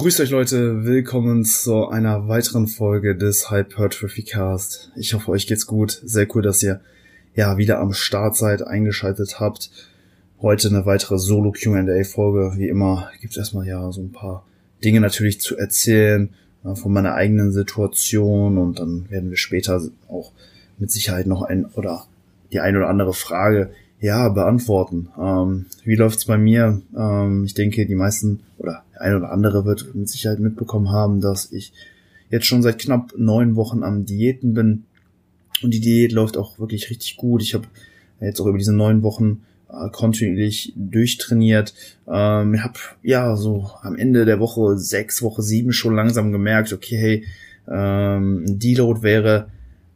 Grüßt euch Leute, willkommen zu einer weiteren Folge des Hypertrophy Cast. Ich hoffe, euch geht's gut. Sehr cool, dass ihr ja wieder am Start seid, eingeschaltet habt. Heute eine weitere Solo Q&A Folge. Wie immer gibt's erstmal ja so ein paar Dinge natürlich zu erzählen äh, von meiner eigenen Situation und dann werden wir später auch mit Sicherheit noch ein oder die ein oder andere Frage ja beantworten. Ähm, wie läuft's bei mir? Ähm, ich denke, die meisten oder ein oder andere wird mit Sicherheit mitbekommen haben, dass ich jetzt schon seit knapp neun Wochen am Diäten bin. Und die Diät läuft auch wirklich richtig gut. Ich habe jetzt auch über diese neun Wochen äh, kontinuierlich durchtrainiert. Ähm, ich habe ja so am Ende der Woche sechs, Woche sieben schon langsam gemerkt, okay, hey, ähm, ein Deload wäre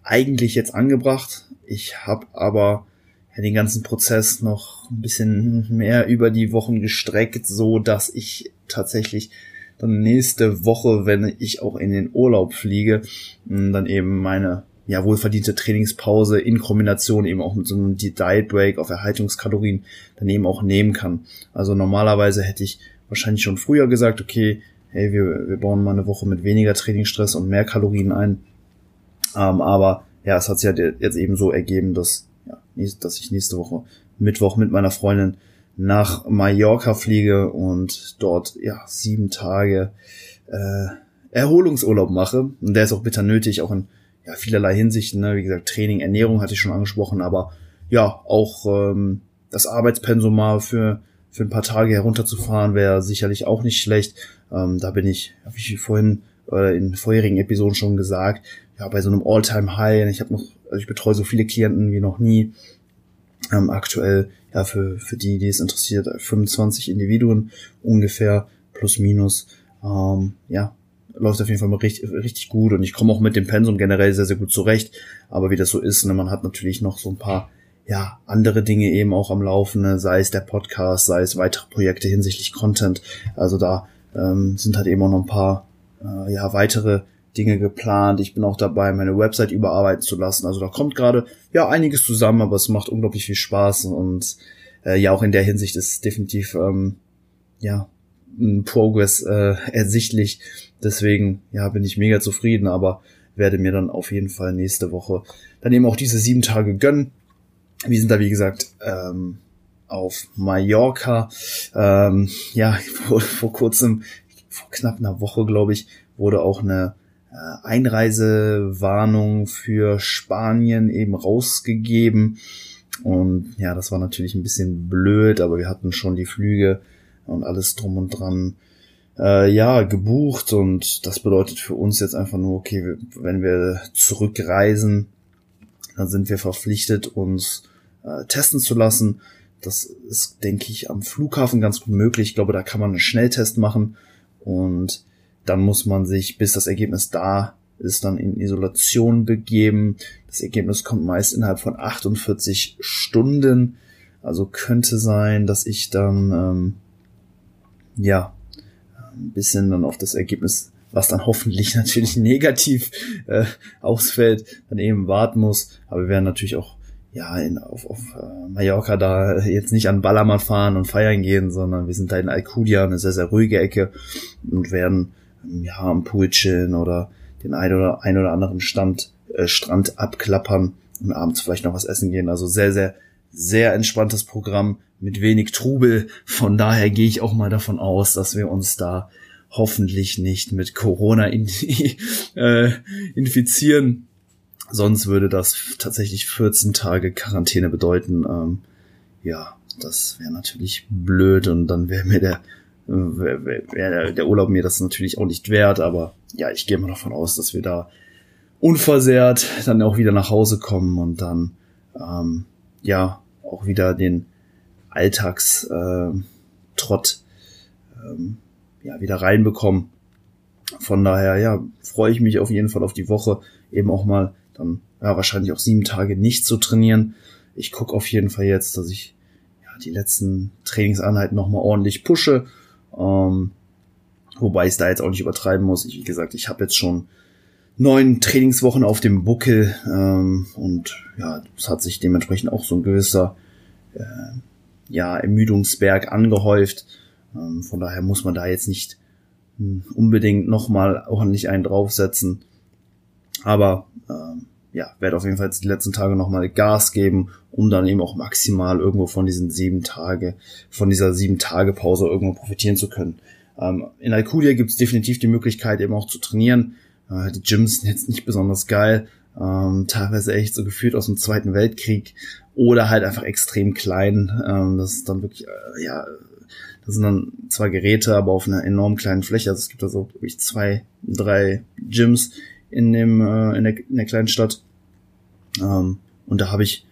eigentlich jetzt angebracht. Ich habe aber ja, den ganzen Prozess noch ein bisschen mehr über die Wochen gestreckt, so dass ich tatsächlich dann nächste Woche, wenn ich auch in den Urlaub fliege, dann eben meine ja wohlverdiente Trainingspause in Kombination eben auch mit so einem Diet Break auf Erhaltungskalorien dann eben auch nehmen kann. Also normalerweise hätte ich wahrscheinlich schon früher gesagt, okay, hey, wir, wir bauen mal eine Woche mit weniger Trainingsstress und mehr Kalorien ein. Ähm, aber ja, es hat sich halt jetzt eben so ergeben, dass dass ich nächste Woche Mittwoch mit meiner Freundin nach Mallorca fliege und dort ja sieben Tage äh, Erholungsurlaub mache. Und der ist auch bitter nötig, auch in ja, vielerlei Hinsichten. Ne? Wie gesagt, Training, Ernährung hatte ich schon angesprochen, aber ja, auch ähm, das Arbeitspensum mal für, für ein paar Tage herunterzufahren wäre sicherlich auch nicht schlecht. Ähm, da bin ich, habe ich vorhin äh, in vorherigen Episoden schon gesagt, ja, bei so einem All-Time-High. Ich habe noch also ich betreue so viele Klienten wie noch nie. Ähm, aktuell, ja, für, für die, die es interessiert, 25 Individuen ungefähr, plus minus. Ähm, ja, läuft auf jeden Fall mal richtig, richtig gut und ich komme auch mit dem Pensum generell sehr, sehr gut zurecht. Aber wie das so ist, ne, man hat natürlich noch so ein paar ja, andere Dinge eben auch am Laufen, ne, sei es der Podcast, sei es weitere Projekte hinsichtlich Content. Also da ähm, sind halt eben auch noch ein paar äh, ja, weitere Dinge geplant. Ich bin auch dabei, meine Website überarbeiten zu lassen. Also da kommt gerade ja einiges zusammen, aber es macht unglaublich viel Spaß und äh, ja auch in der Hinsicht ist definitiv ähm, ja ein Progress äh, ersichtlich. Deswegen ja bin ich mega zufrieden, aber werde mir dann auf jeden Fall nächste Woche dann eben auch diese sieben Tage gönnen. Wir sind da wie gesagt ähm, auf Mallorca. Ähm, ja, vor, vor kurzem, vor knapp einer Woche, glaube ich, wurde auch eine Einreisewarnung für Spanien eben rausgegeben. Und ja, das war natürlich ein bisschen blöd, aber wir hatten schon die Flüge und alles drum und dran äh, ja gebucht und das bedeutet für uns jetzt einfach nur, okay, wenn wir zurückreisen, dann sind wir verpflichtet, uns äh, testen zu lassen. Das ist, denke ich, am Flughafen ganz gut möglich. Ich glaube, da kann man einen Schnelltest machen und dann muss man sich, bis das Ergebnis da ist, dann in Isolation begeben. Das Ergebnis kommt meist innerhalb von 48 Stunden. Also könnte sein, dass ich dann ähm, ja ein bisschen dann auf das Ergebnis, was dann hoffentlich natürlich negativ äh, ausfällt, dann eben warten muss. Aber wir werden natürlich auch ja in, auf, auf äh, Mallorca da jetzt nicht an Ballermann fahren und feiern gehen, sondern wir sind da in Alcudia, eine sehr, sehr ruhige Ecke und werden ja, am Pool chillen oder den ein oder, ein oder anderen Stand, äh, Strand abklappern und abends vielleicht noch was essen gehen. Also sehr, sehr, sehr entspanntes Programm mit wenig Trubel. Von daher gehe ich auch mal davon aus, dass wir uns da hoffentlich nicht mit Corona in, äh, infizieren. Sonst würde das tatsächlich 14 Tage Quarantäne bedeuten. Ähm, ja, das wäre natürlich blöd und dann wäre mir der der Urlaub mir das natürlich auch nicht wert, aber ja, ich gehe mal davon aus, dass wir da unversehrt dann auch wieder nach Hause kommen und dann ähm, ja auch wieder den Alltagstrott äh, ähm, ja wieder reinbekommen. Von daher ja freue ich mich auf jeden Fall auf die Woche eben auch mal dann ja wahrscheinlich auch sieben Tage nicht zu trainieren. Ich gucke auf jeden Fall jetzt, dass ich ja die letzten Trainingseinheiten noch mal ordentlich pushe ähm, wobei ich es da jetzt auch nicht übertreiben muss. Ich, wie gesagt, ich habe jetzt schon neun Trainingswochen auf dem Buckel ähm, und ja, es hat sich dementsprechend auch so ein gewisser äh, ja, Ermüdungsberg angehäuft. Ähm, von daher muss man da jetzt nicht hm, unbedingt nochmal ordentlich einen draufsetzen. Aber ähm, ja, werde auf jeden Fall jetzt die letzten Tage nochmal Gas geben, um dann eben auch maximal irgendwo von diesen sieben Tage, von dieser sieben Tage Pause irgendwo profitieren zu können. Ähm, in Alcudia gibt es definitiv die Möglichkeit eben auch zu trainieren. Äh, die Gyms sind jetzt nicht besonders geil, ähm, teilweise echt so gefühlt aus dem Zweiten Weltkrieg oder halt einfach extrem klein. Ähm, das ist dann wirklich, äh, ja, das sind dann zwar Geräte, aber auf einer enorm kleinen Fläche. Also es gibt da so ich, zwei, drei Gyms in dem äh, in, der, in der kleinen Stadt. Ähm, und da habe ich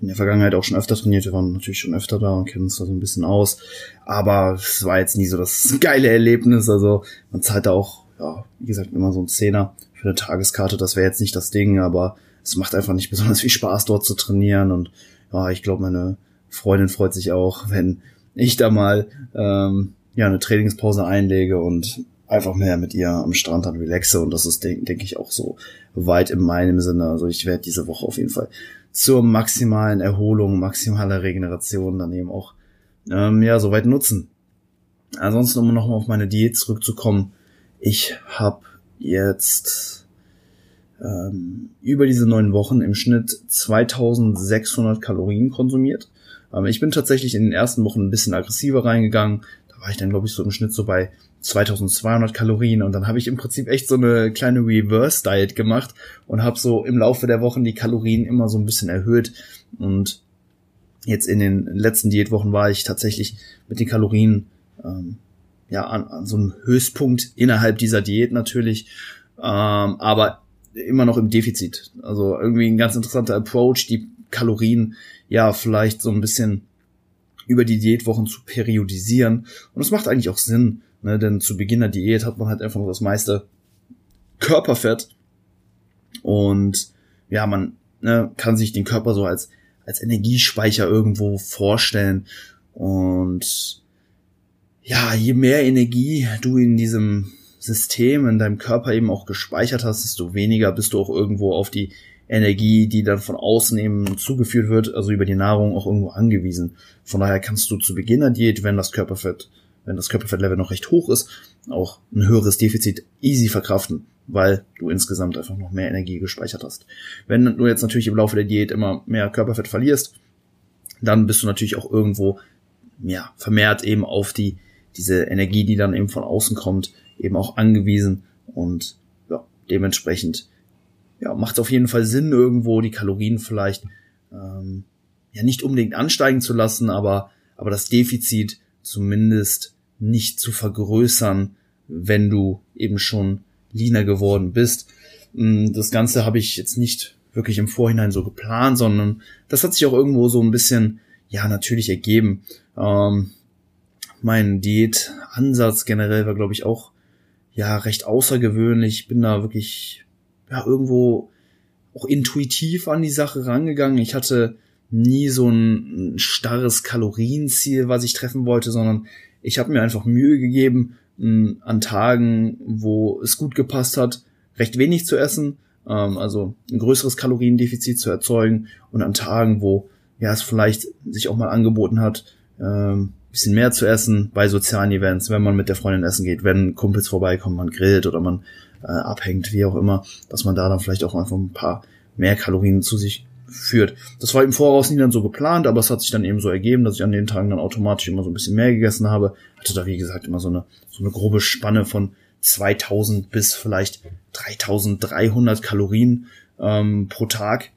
in der Vergangenheit auch schon öfter trainiert. Wir waren natürlich schon öfter da und kennen uns da so ein bisschen aus. Aber es war jetzt nie so das geile Erlebnis. Also man zahlt da auch, ja, wie gesagt, immer so ein Zehner für eine Tageskarte. Das wäre jetzt nicht das Ding, aber es macht einfach nicht besonders viel Spaß, dort zu trainieren. Und ja, ich glaube, meine Freundin freut sich auch, wenn ich da mal ähm, ja eine Trainingspause einlege und einfach mehr mit ihr am Strand dann relaxe und das ist, denke denk ich, auch so weit in meinem Sinne. Also ich werde diese Woche auf jeden Fall zur maximalen Erholung, maximaler Regeneration dann eben auch ähm, ja soweit nutzen. Ansonsten, um nochmal auf meine Diät zurückzukommen, ich habe jetzt ähm, über diese neun Wochen im Schnitt 2600 Kalorien konsumiert. Ähm, ich bin tatsächlich in den ersten Wochen ein bisschen aggressiver reingegangen. War ich dann, glaube ich, so im Schnitt so bei 2200 Kalorien und dann habe ich im Prinzip echt so eine kleine Reverse Diet gemacht und habe so im Laufe der Wochen die Kalorien immer so ein bisschen erhöht und jetzt in den letzten Diätwochen war ich tatsächlich mit den Kalorien ähm, ja an, an so einem Höchstpunkt innerhalb dieser Diät natürlich, ähm, aber immer noch im Defizit. Also irgendwie ein ganz interessanter Approach, die Kalorien ja vielleicht so ein bisschen über die Diätwochen zu periodisieren und es macht eigentlich auch Sinn, Ne, denn zu Beginn der Diät hat man halt einfach noch das meiste Körperfett. Und ja, man ne, kann sich den Körper so als, als Energiespeicher irgendwo vorstellen. Und ja, je mehr Energie du in diesem System, in deinem Körper eben auch gespeichert hast, desto weniger bist du auch irgendwo auf die Energie, die dann von außen eben zugeführt wird, also über die Nahrung auch irgendwo angewiesen. Von daher kannst du zu Beginn der Diät, wenn das Körperfett wenn das Körperfettlevel noch recht hoch ist, auch ein höheres Defizit easy verkraften, weil du insgesamt einfach noch mehr Energie gespeichert hast. Wenn du jetzt natürlich im Laufe der Diät immer mehr Körperfett verlierst, dann bist du natürlich auch irgendwo ja, vermehrt eben auf die diese Energie, die dann eben von außen kommt, eben auch angewiesen und ja, dementsprechend ja, macht es auf jeden Fall Sinn, irgendwo die Kalorien vielleicht ähm, ja nicht unbedingt ansteigen zu lassen, aber, aber das Defizit zumindest nicht zu vergrößern, wenn du eben schon leaner geworden bist. Mm, das Ganze habe ich jetzt nicht wirklich im Vorhinein so geplant, sondern das hat sich auch irgendwo so ein bisschen, ja, natürlich ergeben. Ähm, mein Diätansatz generell war, glaube ich, auch, ja, recht außergewöhnlich. Bin da wirklich, ja, irgendwo auch intuitiv an die Sache rangegangen. Ich hatte nie so ein starres Kalorienziel, was ich treffen wollte, sondern ich habe mir einfach Mühe gegeben, an Tagen, wo es gut gepasst hat, recht wenig zu essen, ähm, also ein größeres Kaloriendefizit zu erzeugen und an Tagen, wo ja es vielleicht sich auch mal angeboten hat, ähm, bisschen mehr zu essen bei sozialen Events, wenn man mit der Freundin essen geht, wenn Kumpels vorbeikommen, man grillt oder man äh, abhängt, wie auch immer, dass man da dann vielleicht auch einfach ein paar mehr Kalorien zu sich führt. Das war im Voraus nie dann so geplant, aber es hat sich dann eben so ergeben, dass ich an den Tagen dann automatisch immer so ein bisschen mehr gegessen habe. Hatte da, wie gesagt, immer so eine, so eine grobe Spanne von 2000 bis vielleicht 3300 Kalorien ähm, pro Tag.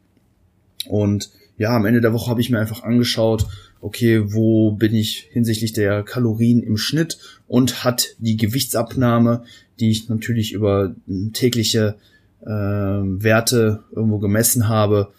Und ja, am Ende der Woche habe ich mir einfach angeschaut, okay, wo bin ich hinsichtlich der Kalorien im Schnitt und hat die Gewichtsabnahme, die ich natürlich über tägliche äh, Werte irgendwo gemessen habe,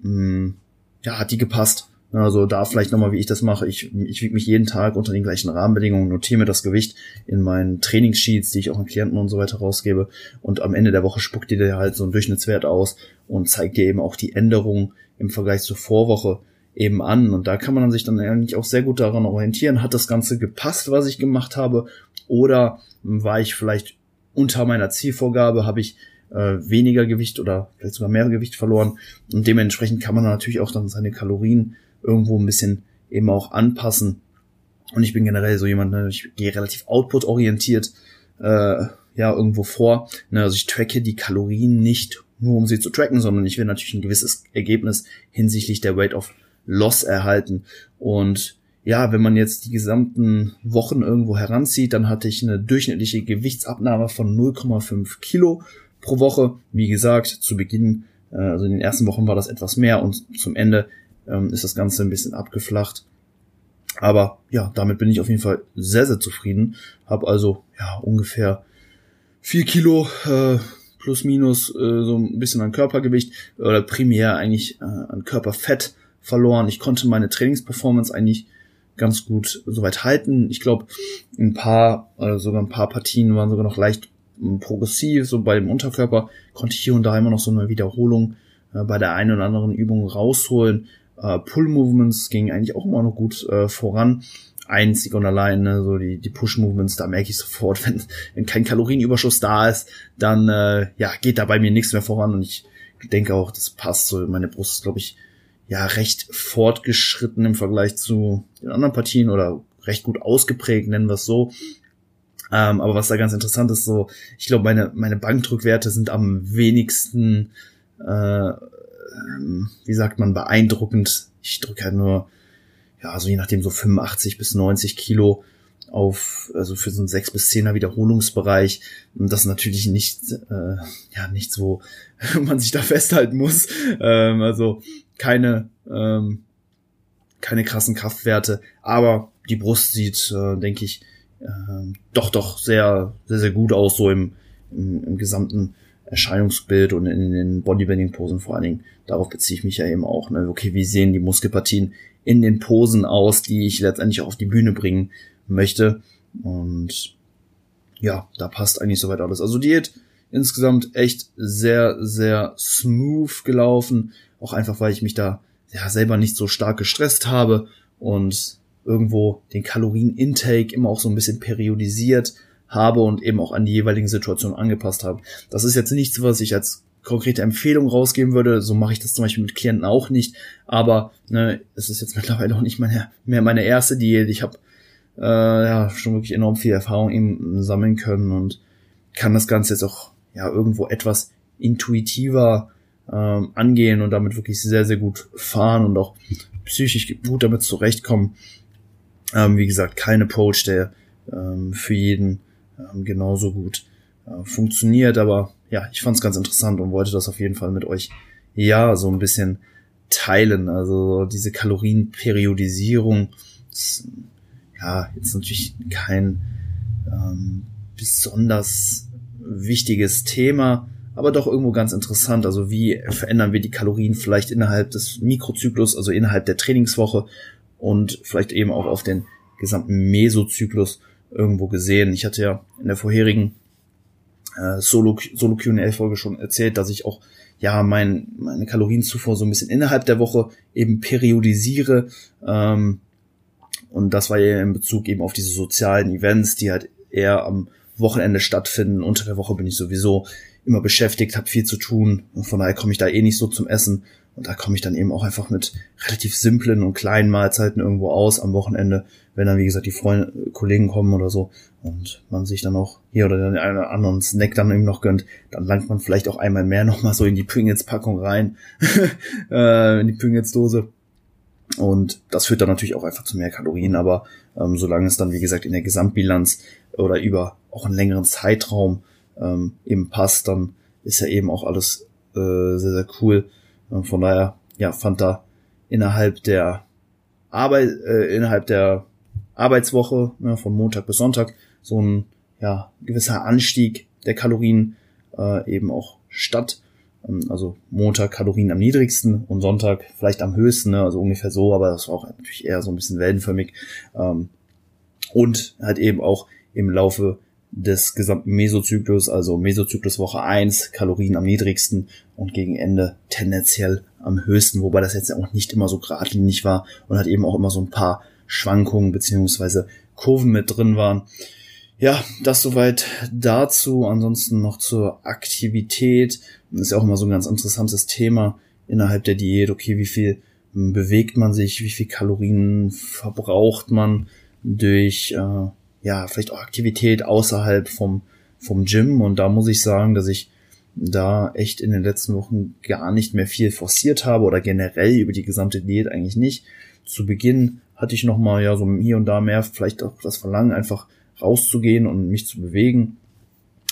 mh, hm, ja, hat die gepasst. Also da vielleicht nochmal, wie ich das mache. Ich, ich wiege mich jeden Tag unter den gleichen Rahmenbedingungen, notiere mir das Gewicht in meinen Trainingssheets, die ich auch an Klienten und so weiter rausgebe. Und am Ende der Woche spuckt dir halt so einen Durchschnittswert aus und zeigt dir eben auch die Änderungen im Vergleich zur Vorwoche eben an. Und da kann man sich dann eigentlich auch sehr gut daran orientieren. Hat das Ganze gepasst, was ich gemacht habe? Oder war ich vielleicht unter meiner Zielvorgabe? Habe ich äh, weniger Gewicht oder vielleicht sogar mehr Gewicht verloren. Und dementsprechend kann man natürlich auch dann seine Kalorien irgendwo ein bisschen eben auch anpassen. Und ich bin generell so jemand, ne, ich gehe relativ output-orientiert. äh, ja irgendwo vor. Ne, also ich tracke die Kalorien nicht nur um sie zu tracken, sondern ich will natürlich ein gewisses Ergebnis hinsichtlich der Weight of Loss erhalten. Und ja, wenn man jetzt die gesamten Wochen irgendwo heranzieht, dann hatte ich eine durchschnittliche Gewichtsabnahme von 0,5 Kilo pro Woche. Wie gesagt, zu Beginn, äh, also in den ersten Wochen war das etwas mehr und zum Ende ähm, ist das Ganze ein bisschen abgeflacht. Aber ja, damit bin ich auf jeden Fall sehr, sehr zufrieden. Hab also ja ungefähr vier Kilo äh, plus minus äh, so ein bisschen an Körpergewicht oder primär eigentlich äh, an Körperfett verloren. Ich konnte meine Trainingsperformance eigentlich ganz gut soweit halten. Ich glaube, ein paar, äh, sogar ein paar Partien waren sogar noch leicht äh, progressiv, so bei dem Unterkörper konnte ich hier und da immer noch so eine Wiederholung äh, bei der einen oder anderen Übung rausholen. Äh, Pull-Movements gingen eigentlich auch immer noch gut äh, voran. Einzig und allein, ne, so die, die Push-Movements, da merke ich sofort, wenn, wenn kein Kalorienüberschuss da ist, dann äh, ja, geht da bei mir nichts mehr voran und ich denke auch, das passt so. Meine Brust ist, glaube ich, ja recht fortgeschritten im Vergleich zu den anderen Partien oder recht gut ausgeprägt, nennen wir es so. Ähm, aber was da ganz interessant ist, so, ich glaube, meine, meine Bankdrückwerte sind am wenigsten, äh, ähm, wie sagt man, beeindruckend. Ich drücke halt nur, ja, so je nachdem so 85 bis 90 Kilo auf, also für so einen 6 bis 10er Wiederholungsbereich. Und das natürlich nicht, äh, ja, nichts, wo man sich da festhalten muss. Ähm, also keine, ähm, keine krassen Kraftwerte, aber die Brust sieht, äh, denke ich, äh, doch, doch sehr, sehr, sehr gut aus, so im, im, im gesamten Erscheinungsbild und in den Bodybuilding-Posen vor allen Dingen. Darauf beziehe ich mich ja eben auch. Ne? Okay, wie sehen die Muskelpartien in den Posen aus, die ich letztendlich auch auf die Bühne bringen möchte. Und ja, da passt eigentlich soweit alles. Also Diät insgesamt echt sehr, sehr smooth gelaufen. Auch einfach, weil ich mich da ja selber nicht so stark gestresst habe und irgendwo den Kalorienintake immer auch so ein bisschen periodisiert habe und eben auch an die jeweiligen Situationen angepasst habe. Das ist jetzt nichts, was ich als konkrete Empfehlung rausgeben würde. So mache ich das zum Beispiel mit Klienten auch nicht. Aber ne, es ist jetzt mittlerweile auch nicht meine, mehr meine erste Diät. Ich habe äh, ja schon wirklich enorm viel Erfahrung eben sammeln können und kann das Ganze jetzt auch ja irgendwo etwas intuitiver ähm, angehen und damit wirklich sehr, sehr gut fahren und auch psychisch gut damit zurechtkommen. Ähm, wie gesagt, kein Approach, der ähm, für jeden ähm, genauso gut äh, funktioniert, aber ja, ich fand es ganz interessant und wollte das auf jeden Fall mit euch ja so ein bisschen teilen. Also diese Kalorienperiodisierung, ist, ja, jetzt natürlich kein ähm, besonders wichtiges Thema, aber doch irgendwo ganz interessant. Also wie verändern wir die Kalorien vielleicht innerhalb des Mikrozyklus, also innerhalb der Trainingswoche und vielleicht eben auch auf den gesamten Mesozyklus irgendwo gesehen. Ich hatte ja in der vorherigen äh, Solo, Solo Q&A-Folge schon erzählt, dass ich auch ja mein, meine Kalorienzufuhr so ein bisschen innerhalb der Woche eben periodisiere. Ähm, und das war ja in Bezug eben auf diese sozialen Events, die halt eher am Wochenende stattfinden. Unter der Woche bin ich sowieso immer beschäftigt, habe viel zu tun. Und von daher komme ich da eh nicht so zum Essen. Und da komme ich dann eben auch einfach mit relativ simplen und kleinen Mahlzeiten irgendwo aus am Wochenende, wenn dann, wie gesagt, die Freunde, Kollegen kommen oder so und man sich dann auch hier oder den einen oder anderen Snack dann eben noch gönnt, dann langt man vielleicht auch einmal mehr nochmal so in die Pringles-Packung rein, äh, in die Pringles-Dose. Und das führt dann natürlich auch einfach zu mehr Kalorien, aber ähm, solange es dann, wie gesagt, in der Gesamtbilanz oder über auch einen längeren Zeitraum ähm, eben passt, dann ist ja eben auch alles äh, sehr, sehr cool. Und von daher, ja, fand da innerhalb der Arbeit, äh, innerhalb der Arbeitswoche, ne, von Montag bis Sonntag, so ein ja, gewisser Anstieg der Kalorien äh, eben auch statt. Ähm, also Montag Kalorien am niedrigsten und Sonntag vielleicht am höchsten, ne, also ungefähr so, aber das war auch natürlich eher so ein bisschen wellenförmig. Ähm, und halt eben auch im Laufe des gesamten Mesozyklus, also Mesozyklus Woche 1, Kalorien am niedrigsten und gegen Ende tendenziell am höchsten, wobei das jetzt auch nicht immer so geradlinig war und hat eben auch immer so ein paar Schwankungen beziehungsweise Kurven mit drin waren. Ja, das soweit dazu. Ansonsten noch zur Aktivität. Das ist ja auch immer so ein ganz interessantes Thema innerhalb der Diät. Okay, wie viel bewegt man sich, wie viel Kalorien verbraucht man durch äh, ja, vielleicht auch Aktivität außerhalb vom, vom Gym. Und da muss ich sagen, dass ich da echt in den letzten Wochen gar nicht mehr viel forciert habe oder generell über die gesamte Diät eigentlich nicht. Zu Beginn hatte ich noch mal ja so hier und da mehr vielleicht auch das Verlangen einfach rauszugehen und mich zu bewegen.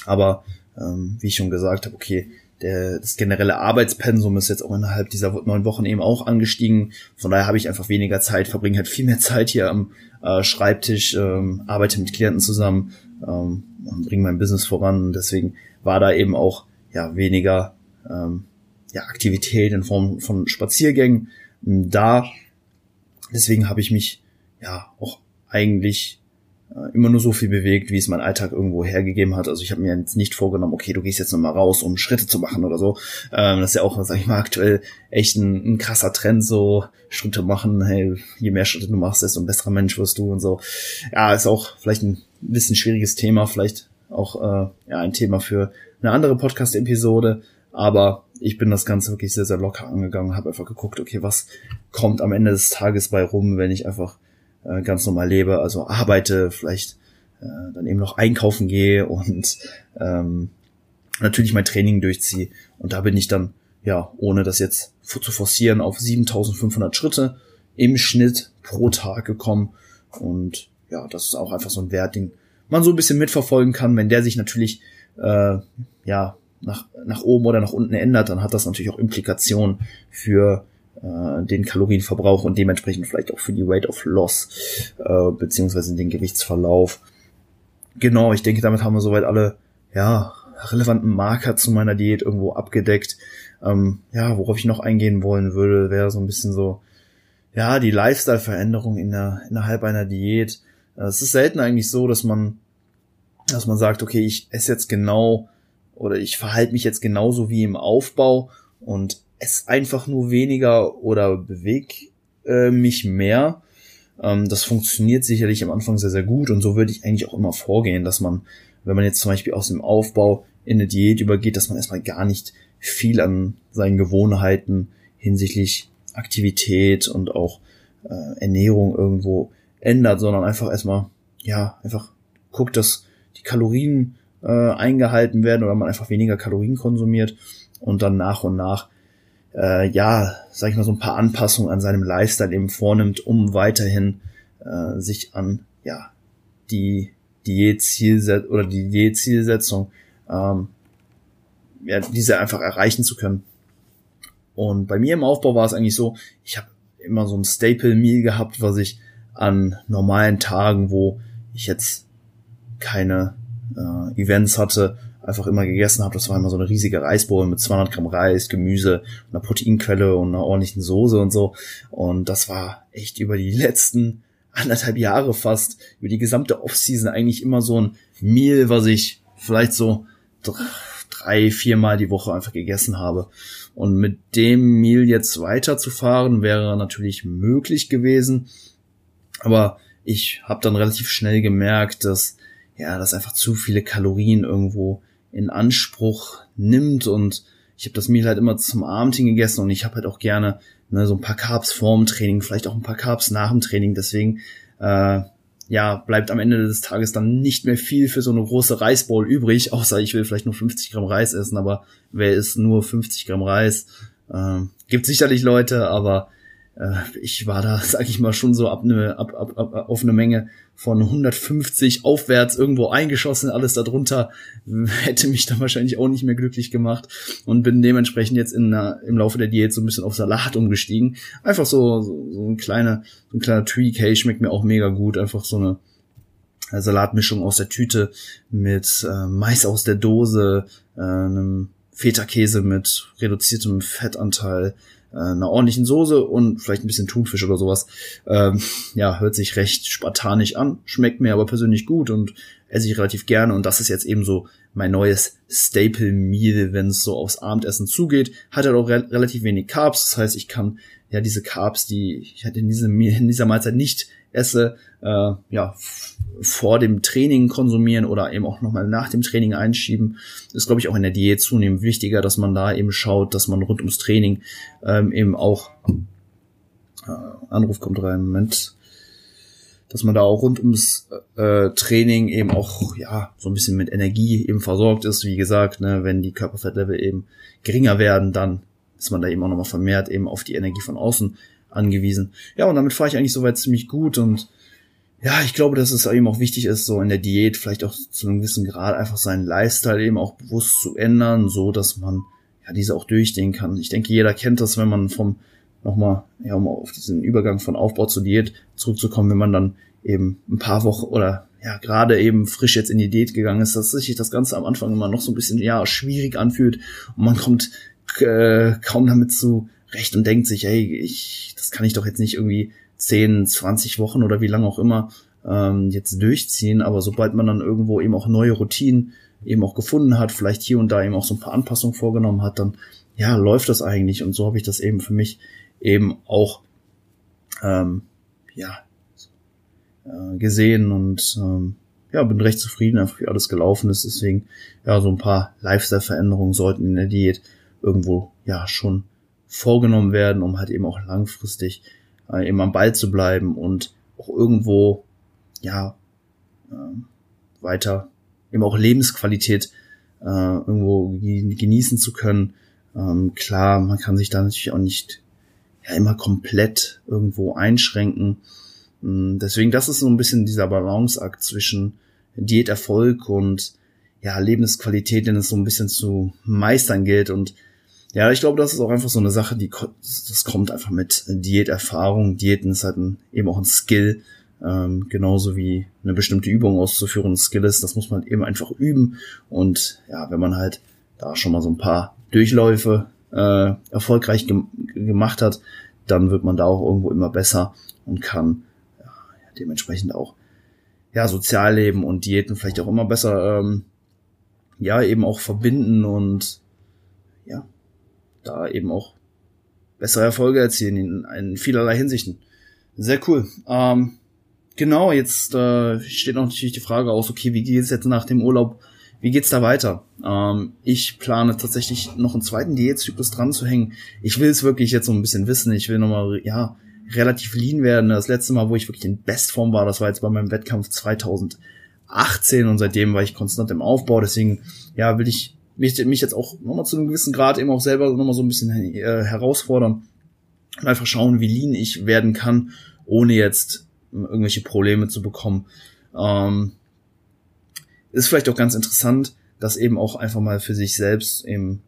Aber ähm, wie ich schon gesagt habe, okay, der, das generelle Arbeitspensum ist jetzt auch innerhalb dieser neun Wochen eben auch angestiegen. Von daher habe ich einfach weniger Zeit, verbringe halt viel mehr Zeit hier am äh, Schreibtisch, ähm, arbeite mit Klienten zusammen ähm, und bringe mein Business voran. Und deswegen war da eben auch ja weniger ähm, ja, Aktivität in Form von Spaziergängen da. Deswegen habe ich mich ja auch eigentlich immer nur so viel bewegt, wie es mein Alltag irgendwo hergegeben hat. Also ich habe mir jetzt nicht vorgenommen, okay, du gehst jetzt nochmal raus, um Schritte zu machen oder so. Ähm, das ist ja auch, sag ich mal, aktuell echt ein, ein krasser Trend, so Schritte machen. Hey, je mehr Schritte du machst, desto ein besserer Mensch wirst du und so. Ja, ist auch vielleicht ein bisschen schwieriges Thema, vielleicht auch äh, ja ein Thema für eine andere Podcast-Episode. Aber ich bin das Ganze wirklich sehr, sehr locker angegangen, habe einfach geguckt, okay, was kommt am Ende des Tages bei rum, wenn ich einfach äh, ganz normal lebe, also arbeite, vielleicht äh, dann eben noch einkaufen gehe und ähm, natürlich mein Training durchziehe. Und da bin ich dann, ja, ohne das jetzt zu forcieren, auf 7500 Schritte im Schnitt pro Tag gekommen. Und ja, das ist auch einfach so ein Wert, den man so ein bisschen mitverfolgen kann. Wenn der sich natürlich, äh, ja, nach, nach oben oder nach unten ändert, dann hat das natürlich auch Implikationen für äh, den Kalorienverbrauch und dementsprechend vielleicht auch für die Rate of Loss äh, beziehungsweise den Gewichtsverlauf. Genau, ich denke, damit haben wir soweit alle ja relevanten Marker zu meiner Diät irgendwo abgedeckt. Ähm, ja, worauf ich noch eingehen wollen würde, wäre so ein bisschen so ja die Lifestyle-Veränderung in der, innerhalb einer Diät. Es ist selten eigentlich so, dass man dass man sagt, okay, ich esse jetzt genau oder ich verhalte mich jetzt genauso wie im Aufbau und esse einfach nur weniger oder bewege äh, mich mehr. Ähm, das funktioniert sicherlich am Anfang sehr, sehr gut und so würde ich eigentlich auch immer vorgehen, dass man, wenn man jetzt zum Beispiel aus dem Aufbau in eine Diät übergeht, dass man erstmal gar nicht viel an seinen Gewohnheiten hinsichtlich Aktivität und auch äh, Ernährung irgendwo ändert, sondern einfach erstmal, ja, einfach guckt, dass die Kalorien äh, eingehalten werden oder man einfach weniger Kalorien konsumiert und dann nach und nach äh, ja, sag ich mal, so ein paar Anpassungen an seinem Lifestyle eben vornimmt, um weiterhin äh, sich an ja die Diätzielsetzung oder die Diätzielsetzung ähm, ja, diese einfach erreichen zu können. Und bei mir im Aufbau war es eigentlich so, ich habe immer so ein Staple Meal gehabt, was ich an normalen Tagen, wo ich jetzt keine äh, Events hatte, einfach immer gegessen habe. Das war immer so eine riesige Reisbowl mit 200 Gramm Reis, Gemüse, einer Proteinquelle und einer ordentlichen Soße und so. Und das war echt über die letzten anderthalb Jahre fast, über die gesamte Offseason eigentlich immer so ein Meal, was ich vielleicht so drei, viermal die Woche einfach gegessen habe. Und mit dem Meal jetzt weiterzufahren wäre natürlich möglich gewesen. Aber ich habe dann relativ schnell gemerkt, dass ja, dass einfach zu viele Kalorien irgendwo in Anspruch nimmt und ich habe das Meal halt immer zum Abend hingegessen und ich habe halt auch gerne ne, so ein paar Carbs vorm Training, vielleicht auch ein paar Carbs nach dem Training. Deswegen äh, ja bleibt am Ende des Tages dann nicht mehr viel für so eine große Reisbowl übrig, außer ich will vielleicht nur 50 Gramm Reis essen, aber wer isst nur 50 Gramm Reis? Äh, gibt sicherlich Leute, aber äh, ich war da, sag ich mal, schon so ab, ne, ab, ab, ab auf eine Menge von 150 aufwärts irgendwo eingeschossen, alles darunter hätte mich dann wahrscheinlich auch nicht mehr glücklich gemacht und bin dementsprechend jetzt in einer, im Laufe der Diät so ein bisschen auf Salat umgestiegen. Einfach so, so, so ein kleiner, so ein kleiner Tweak, hey, schmeckt mir auch mega gut, einfach so eine Salatmischung aus der Tüte mit äh, Mais aus der Dose, äh, einem Feta-Käse mit reduziertem Fettanteil, äh, einer ordentlichen Soße und vielleicht ein bisschen Thunfisch oder sowas. Ähm, ja, hört sich recht spartanisch an, schmeckt mir aber persönlich gut und esse ich relativ gerne und das ist jetzt eben so mein neues Staple Meal, wenn es so aufs Abendessen zugeht. Hat halt auch re relativ wenig Carbs, das heißt, ich kann ja diese Carbs, die ich halt in, diesem, in dieser Mahlzeit nicht esse, äh, ja, vor dem Training konsumieren oder eben auch nochmal nach dem Training einschieben. Ist, glaube ich, auch in der Diät zunehmend wichtiger, dass man da eben schaut, dass man rund ums Training ähm, eben auch äh, Anruf kommt rein, Moment. dass man da auch rund ums äh, Training eben auch ja so ein bisschen mit Energie eben versorgt ist. Wie gesagt, ne, wenn die Körperfettlevel eben geringer werden, dann ist man da eben auch nochmal vermehrt eben auf die Energie von außen angewiesen. Ja, und damit fahre ich eigentlich soweit ziemlich gut und ja, ich glaube, dass es eben auch wichtig ist, so in der Diät vielleicht auch zu einem gewissen Grad einfach seinen Lifestyle eben auch bewusst zu ändern, so dass man ja diese auch durchstehen kann. Ich denke, jeder kennt das, wenn man vom nochmal, ja, um auf diesen Übergang von Aufbau zu Diät zurückzukommen, wenn man dann eben ein paar Wochen oder ja, gerade eben frisch jetzt in die Diät gegangen ist, dass sich das Ganze am Anfang immer noch so ein bisschen, ja, schwierig anfühlt und man kommt äh, kaum damit zu recht und denkt sich, hey, ich, das kann ich doch jetzt nicht irgendwie 10, 20 Wochen oder wie lange auch immer ähm, jetzt durchziehen, aber sobald man dann irgendwo eben auch neue Routinen eben auch gefunden hat, vielleicht hier und da eben auch so ein paar Anpassungen vorgenommen hat, dann ja, läuft das eigentlich und so habe ich das eben für mich eben auch ähm, ja äh, gesehen und ähm, ja, bin recht zufrieden, einfach wie alles gelaufen ist. Deswegen, ja, so ein paar Lifestyle-Veränderungen sollten in der Diät irgendwo ja schon vorgenommen werden, um halt eben auch langfristig äh, eben am Ball zu bleiben und auch irgendwo ja äh, weiter eben auch Lebensqualität äh, irgendwo genießen zu können. Ähm, klar, man kann sich da natürlich auch nicht ja immer komplett irgendwo einschränken. Mm, deswegen, das ist so ein bisschen dieser Balanceakt zwischen Diäterfolg und ja, Lebensqualität, den es so ein bisschen zu meistern gilt. Und ja, ich glaube, das ist auch einfach so eine Sache, die das kommt einfach mit Diäterfahrung. Diäten ist halt ein, eben auch ein Skill, ähm, genauso wie eine bestimmte Übung auszuführen ein Skill ist. Das muss man eben einfach üben. Und ja, wenn man halt da schon mal so ein paar Durchläufe äh, erfolgreich gem gemacht hat, dann wird man da auch irgendwo immer besser und kann ja, dementsprechend auch ja Sozialleben und Diäten vielleicht auch immer besser ähm, ja eben auch verbinden und ja da eben auch bessere Erfolge erzielen in, in vielerlei Hinsichten. Sehr cool. Ähm, genau, jetzt äh, steht noch natürlich die Frage aus, okay, wie geht es jetzt nach dem Urlaub wie geht's da weiter? Ähm, ich plane tatsächlich noch einen zweiten Diätzyklus dran zu hängen. Ich will es wirklich jetzt so ein bisschen wissen. Ich will nochmal, ja, relativ lean werden. Das letzte Mal, wo ich wirklich in Bestform war, das war jetzt bei meinem Wettkampf 2018 und seitdem war ich konstant im Aufbau. Deswegen, ja, will ich mich, mich jetzt auch nochmal zu einem gewissen Grad eben auch selber nochmal so ein bisschen äh, herausfordern und einfach schauen, wie lean ich werden kann, ohne jetzt irgendwelche Probleme zu bekommen. Ähm, ist vielleicht auch ganz interessant, das eben auch einfach mal für sich selbst eben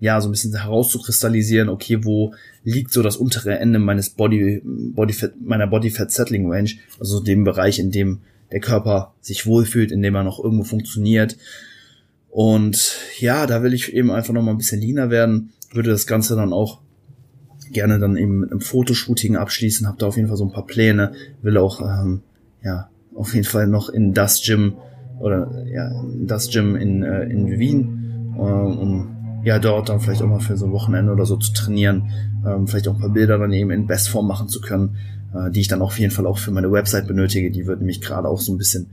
ja, so ein bisschen herauszukristallisieren, okay, wo liegt so das untere Ende meines Body, Body meiner Body Fat Settling Range, also dem Bereich, in dem der Körper sich wohlfühlt, in dem er noch irgendwo funktioniert. Und ja, da will ich eben einfach noch mal ein bisschen leaner werden, würde das Ganze dann auch gerne dann eben mit einem Fotoshooting abschließen, habe da auf jeden Fall so ein paar Pläne, will auch, ähm, ja, auf jeden Fall noch in das Gym oder ja, das Gym in, äh, in Wien, äh, um ja dort dann vielleicht auch mal für so ein Wochenende oder so zu trainieren, ähm, vielleicht auch ein paar Bilder dann eben in Bestform machen zu können, äh, die ich dann auf jeden Fall auch für meine Website benötige. Die wird nämlich gerade auch so ein bisschen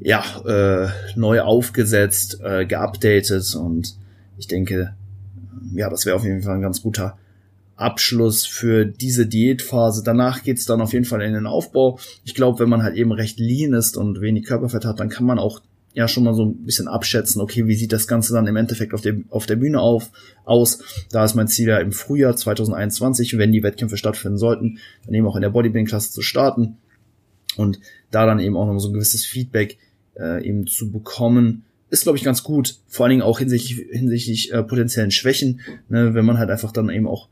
ja äh, neu aufgesetzt, äh, geupdatet und ich denke, ja, das wäre auf jeden Fall ein ganz guter Abschluss für diese Diätphase. Danach geht's dann auf jeden Fall in den Aufbau. Ich glaube, wenn man halt eben recht lean ist und wenig Körperfett hat, dann kann man auch ja schon mal so ein bisschen abschätzen, okay, wie sieht das Ganze dann im Endeffekt auf der, auf der Bühne auf, aus. Da ist mein Ziel ja im Frühjahr 2021, wenn die Wettkämpfe stattfinden sollten, dann eben auch in der Bodybuilding-Klasse zu starten und da dann eben auch noch so ein gewisses Feedback äh, eben zu bekommen, ist, glaube ich, ganz gut. Vor allen Dingen auch hinsichtlich, hinsichtlich äh, potenziellen Schwächen, ne, wenn man halt einfach dann eben auch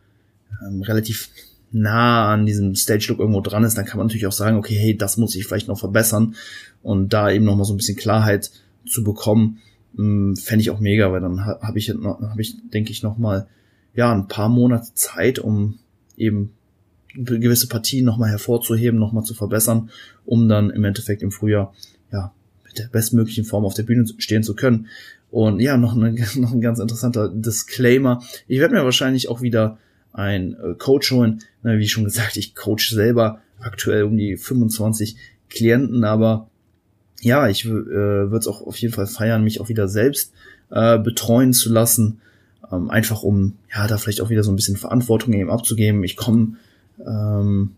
ähm, relativ nah an diesem Stage-Look irgendwo dran ist, dann kann man natürlich auch sagen, okay, hey, das muss ich vielleicht noch verbessern und da eben noch mal so ein bisschen Klarheit zu bekommen, ähm, fände ich auch mega, weil dann habe ich, hab ich, denke ich, noch mal ja ein paar Monate Zeit, um eben gewisse Partien noch mal hervorzuheben, noch mal zu verbessern, um dann im Endeffekt im Frühjahr ja mit der bestmöglichen Form auf der Bühne stehen zu können. Und ja, noch, eine, noch ein ganz interessanter Disclaimer. Ich werde mir wahrscheinlich auch wieder ein äh, Coach holen. Na, wie schon gesagt, ich coach selber aktuell um die 25 Klienten, aber ja, ich äh, würde es auch auf jeden Fall feiern, mich auch wieder selbst äh, betreuen zu lassen. Ähm, einfach um ja da vielleicht auch wieder so ein bisschen Verantwortung eben abzugeben. Ich komme ähm,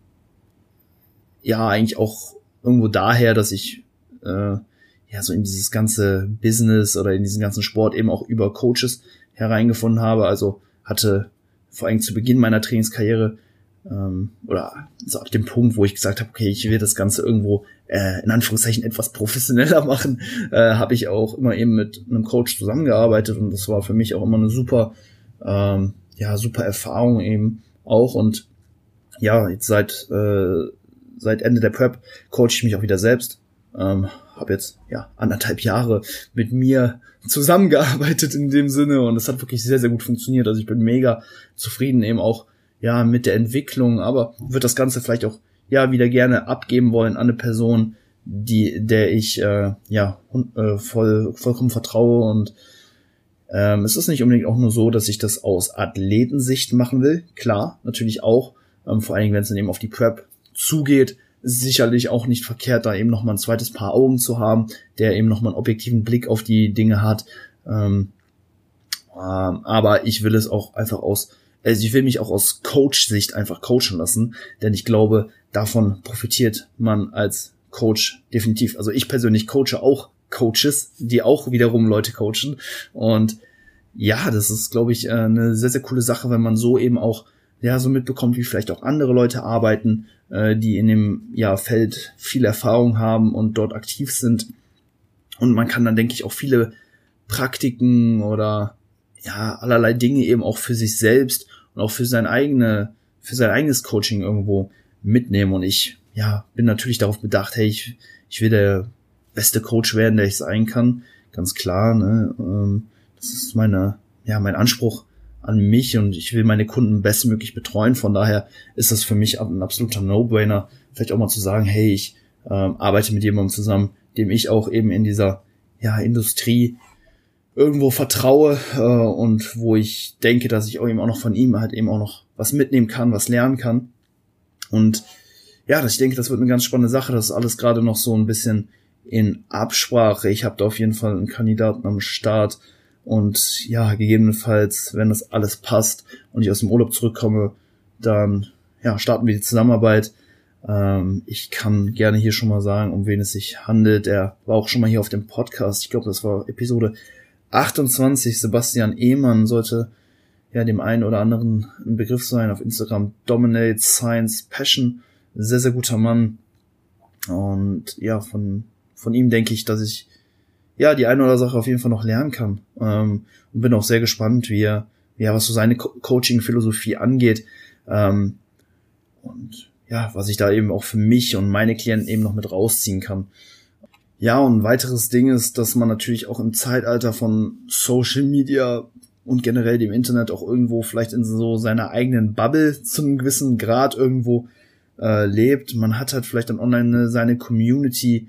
ja eigentlich auch irgendwo daher, dass ich äh, ja so in dieses ganze Business oder in diesen ganzen Sport eben auch über Coaches hereingefunden habe. Also hatte vor allem zu Beginn meiner Trainingskarriere ähm, oder so ab dem Punkt, wo ich gesagt habe, okay, ich will das Ganze irgendwo äh, in Anführungszeichen etwas professioneller machen, äh, habe ich auch immer eben mit einem Coach zusammengearbeitet und das war für mich auch immer eine super, ähm, ja, super Erfahrung eben auch und ja, jetzt seit äh, seit Ende der Prep coache ich mich auch wieder selbst. Ähm, habe jetzt ja anderthalb Jahre mit mir zusammengearbeitet in dem Sinne und es hat wirklich sehr sehr gut funktioniert. Also ich bin mega zufrieden eben auch ja, mit der Entwicklung, aber wird das Ganze vielleicht auch, ja, wieder gerne abgeben wollen an eine Person, die, der ich, äh, ja, äh, voll, vollkommen vertraue und ähm, es ist nicht unbedingt auch nur so, dass ich das aus Athletensicht machen will. Klar, natürlich auch, ähm, vor allen Dingen, wenn es dann eben auf die Prep zugeht, sicherlich auch nicht verkehrt, da eben noch mal ein zweites Paar Augen zu haben, der eben noch mal einen objektiven Blick auf die Dinge hat. Ähm, ähm, aber ich will es auch einfach aus also ich will mich auch aus Coach-Sicht einfach coachen lassen, denn ich glaube, davon profitiert man als Coach definitiv. Also ich persönlich coache auch Coaches, die auch wiederum Leute coachen. Und ja, das ist, glaube ich, äh, eine sehr, sehr coole Sache, wenn man so eben auch ja so mitbekommt, wie vielleicht auch andere Leute arbeiten, äh, die in dem ja Feld viel Erfahrung haben und dort aktiv sind. Und man kann dann, denke ich, auch viele Praktiken oder ja allerlei Dinge eben auch für sich selbst und auch für sein eigene, für sein eigenes Coaching irgendwo mitnehmen. Und ich, ja, bin natürlich darauf bedacht, hey, ich, ich will der beste Coach werden, der ich sein kann. Ganz klar, ne? Ähm, das ist meine, ja, mein Anspruch an mich und ich will meine Kunden bestmöglich betreuen. Von daher ist das für mich ein absoluter No-Brainer, vielleicht auch mal zu sagen, hey, ich ähm, arbeite mit jemandem zusammen, dem ich auch eben in dieser ja, Industrie irgendwo vertraue äh, und wo ich denke, dass ich auch eben auch noch von ihm halt eben auch noch was mitnehmen kann, was lernen kann. Und ja, ich denke, das wird eine ganz spannende Sache. Das ist alles gerade noch so ein bisschen in Absprache. Ich habe da auf jeden Fall einen Kandidaten am Start. Und ja, gegebenenfalls, wenn das alles passt und ich aus dem Urlaub zurückkomme, dann ja, starten wir die Zusammenarbeit. Ähm, ich kann gerne hier schon mal sagen, um wen es sich handelt. Er war auch schon mal hier auf dem Podcast. Ich glaube, das war Episode 28, Sebastian Ehmann sollte ja dem einen oder anderen ein Begriff sein auf Instagram. Dominate Science Passion. Sehr, sehr guter Mann. Und ja, von, von ihm denke ich, dass ich ja die eine oder andere Sache auf jeden Fall noch lernen kann. Ähm, und bin auch sehr gespannt, wie er, ja, was so seine Co Coaching-Philosophie angeht. Ähm, und ja, was ich da eben auch für mich und meine Klienten eben noch mit rausziehen kann. Ja, und ein weiteres Ding ist, dass man natürlich auch im Zeitalter von Social Media und generell dem Internet auch irgendwo vielleicht in so seiner eigenen Bubble zu einem gewissen Grad irgendwo äh, lebt. Man hat halt vielleicht dann online seine Community,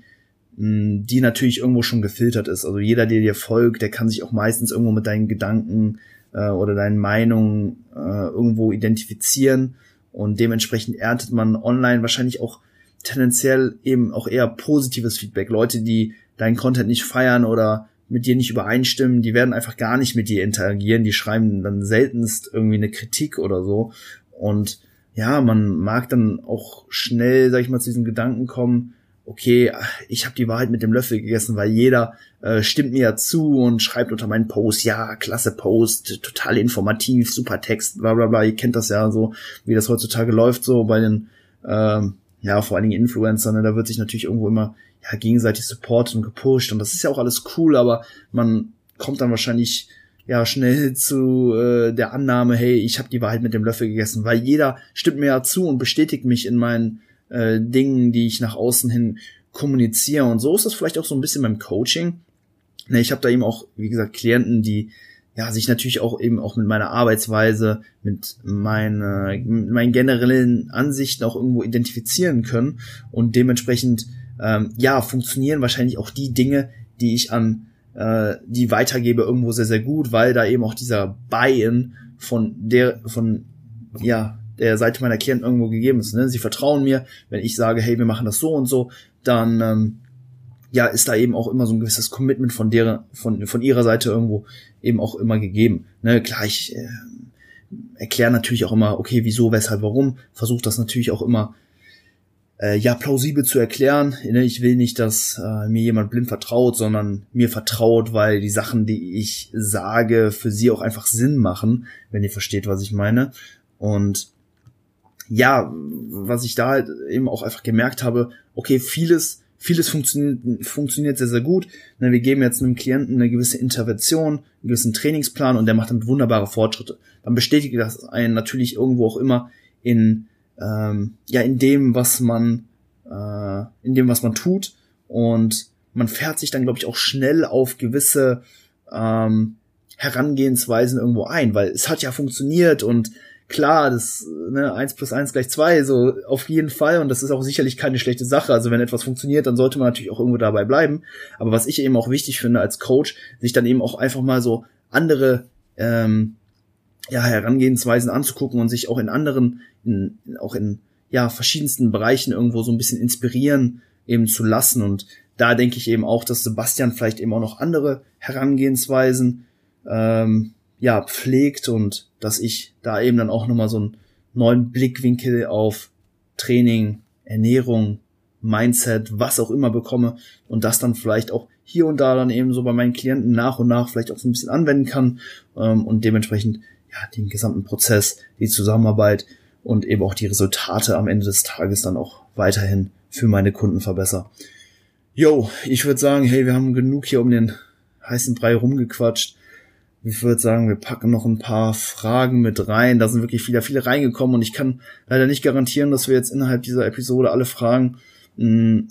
die natürlich irgendwo schon gefiltert ist. Also jeder, der dir folgt, der kann sich auch meistens irgendwo mit deinen Gedanken äh, oder deinen Meinungen äh, irgendwo identifizieren und dementsprechend erntet man online wahrscheinlich auch tendenziell eben auch eher positives Feedback. Leute, die deinen Content nicht feiern oder mit dir nicht übereinstimmen, die werden einfach gar nicht mit dir interagieren, die schreiben dann seltenst irgendwie eine Kritik oder so. Und ja, man mag dann auch schnell, sag ich mal, zu diesem Gedanken kommen, okay, ich habe die Wahrheit mit dem Löffel gegessen, weil jeder äh, stimmt mir ja zu und schreibt unter meinen Post, ja, klasse Post, total informativ, super Text, bla bla bla, ihr kennt das ja so, wie das heutzutage läuft, so bei den ähm, ja, vor allen Dingen Influencer, ne, da wird sich natürlich irgendwo immer ja, gegenseitig supportet und gepusht und das ist ja auch alles cool, aber man kommt dann wahrscheinlich ja schnell zu äh, der Annahme, hey, ich habe die Wahrheit mit dem Löffel gegessen, weil jeder stimmt mir ja zu und bestätigt mich in meinen äh, Dingen, die ich nach außen hin kommuniziere und so ist das vielleicht auch so ein bisschen beim Coaching. Ne, ich habe da eben auch, wie gesagt, Klienten, die ja, sich natürlich auch eben auch mit meiner Arbeitsweise, mit, meine, mit meinen generellen Ansichten auch irgendwo identifizieren können und dementsprechend ähm, ja funktionieren wahrscheinlich auch die Dinge, die ich an äh, die weitergebe irgendwo sehr sehr gut, weil da eben auch dieser Buy-in von der von ja der Seite meiner Klienten irgendwo gegeben ist. Ne? Sie vertrauen mir, wenn ich sage, hey, wir machen das so und so, dann ähm, ja, ist da eben auch immer so ein gewisses Commitment von der, von, von ihrer Seite irgendwo eben auch immer gegeben. Ne, klar, ich äh, erkläre natürlich auch immer, okay, wieso, weshalb, warum, versuche das natürlich auch immer äh, ja plausibel zu erklären. Ne, ich will nicht, dass äh, mir jemand blind vertraut, sondern mir vertraut, weil die Sachen, die ich sage, für sie auch einfach Sinn machen, wenn ihr versteht, was ich meine. Und ja, was ich da halt eben auch einfach gemerkt habe, okay, vieles, vieles funktioniert, funktioniert sehr, sehr gut. Ne, wir geben jetzt einem Klienten eine gewisse Intervention, einen gewissen Trainingsplan und der macht damit wunderbare Fortschritte. Dann bestätigt das einen natürlich irgendwo auch immer in ähm, ja in dem, was man äh, in dem, was man tut und man fährt sich dann, glaube ich, auch schnell auf gewisse ähm, Herangehensweisen irgendwo ein, weil es hat ja funktioniert und klar, das ne, eins plus eins gleich zwei so auf jeden Fall und das ist auch sicherlich keine schlechte Sache. Also wenn etwas funktioniert, dann sollte man natürlich auch irgendwo dabei bleiben. Aber was ich eben auch wichtig finde als Coach, sich dann eben auch einfach mal so andere ähm, ja, Herangehensweisen anzugucken und sich auch in anderen, in, auch in ja, verschiedensten Bereichen irgendwo so ein bisschen inspirieren eben zu lassen. Und da denke ich eben auch, dass Sebastian vielleicht eben auch noch andere Herangehensweisen ähm, ja, pflegt und dass ich da eben dann auch nochmal so einen neuen Blickwinkel auf Training, Ernährung, Mindset, was auch immer bekomme und das dann vielleicht auch hier und da dann eben so bei meinen Klienten nach und nach vielleicht auch so ein bisschen anwenden kann ähm, und dementsprechend ja, den gesamten Prozess, die Zusammenarbeit und eben auch die Resultate am Ende des Tages dann auch weiterhin für meine Kunden verbessere. Yo, ich würde sagen, hey, wir haben genug hier um den heißen Brei rumgequatscht. Ich würde sagen, wir packen noch ein paar Fragen mit rein. Da sind wirklich wieder viele reingekommen und ich kann leider nicht garantieren, dass wir jetzt innerhalb dieser Episode alle Fragen mh, mm,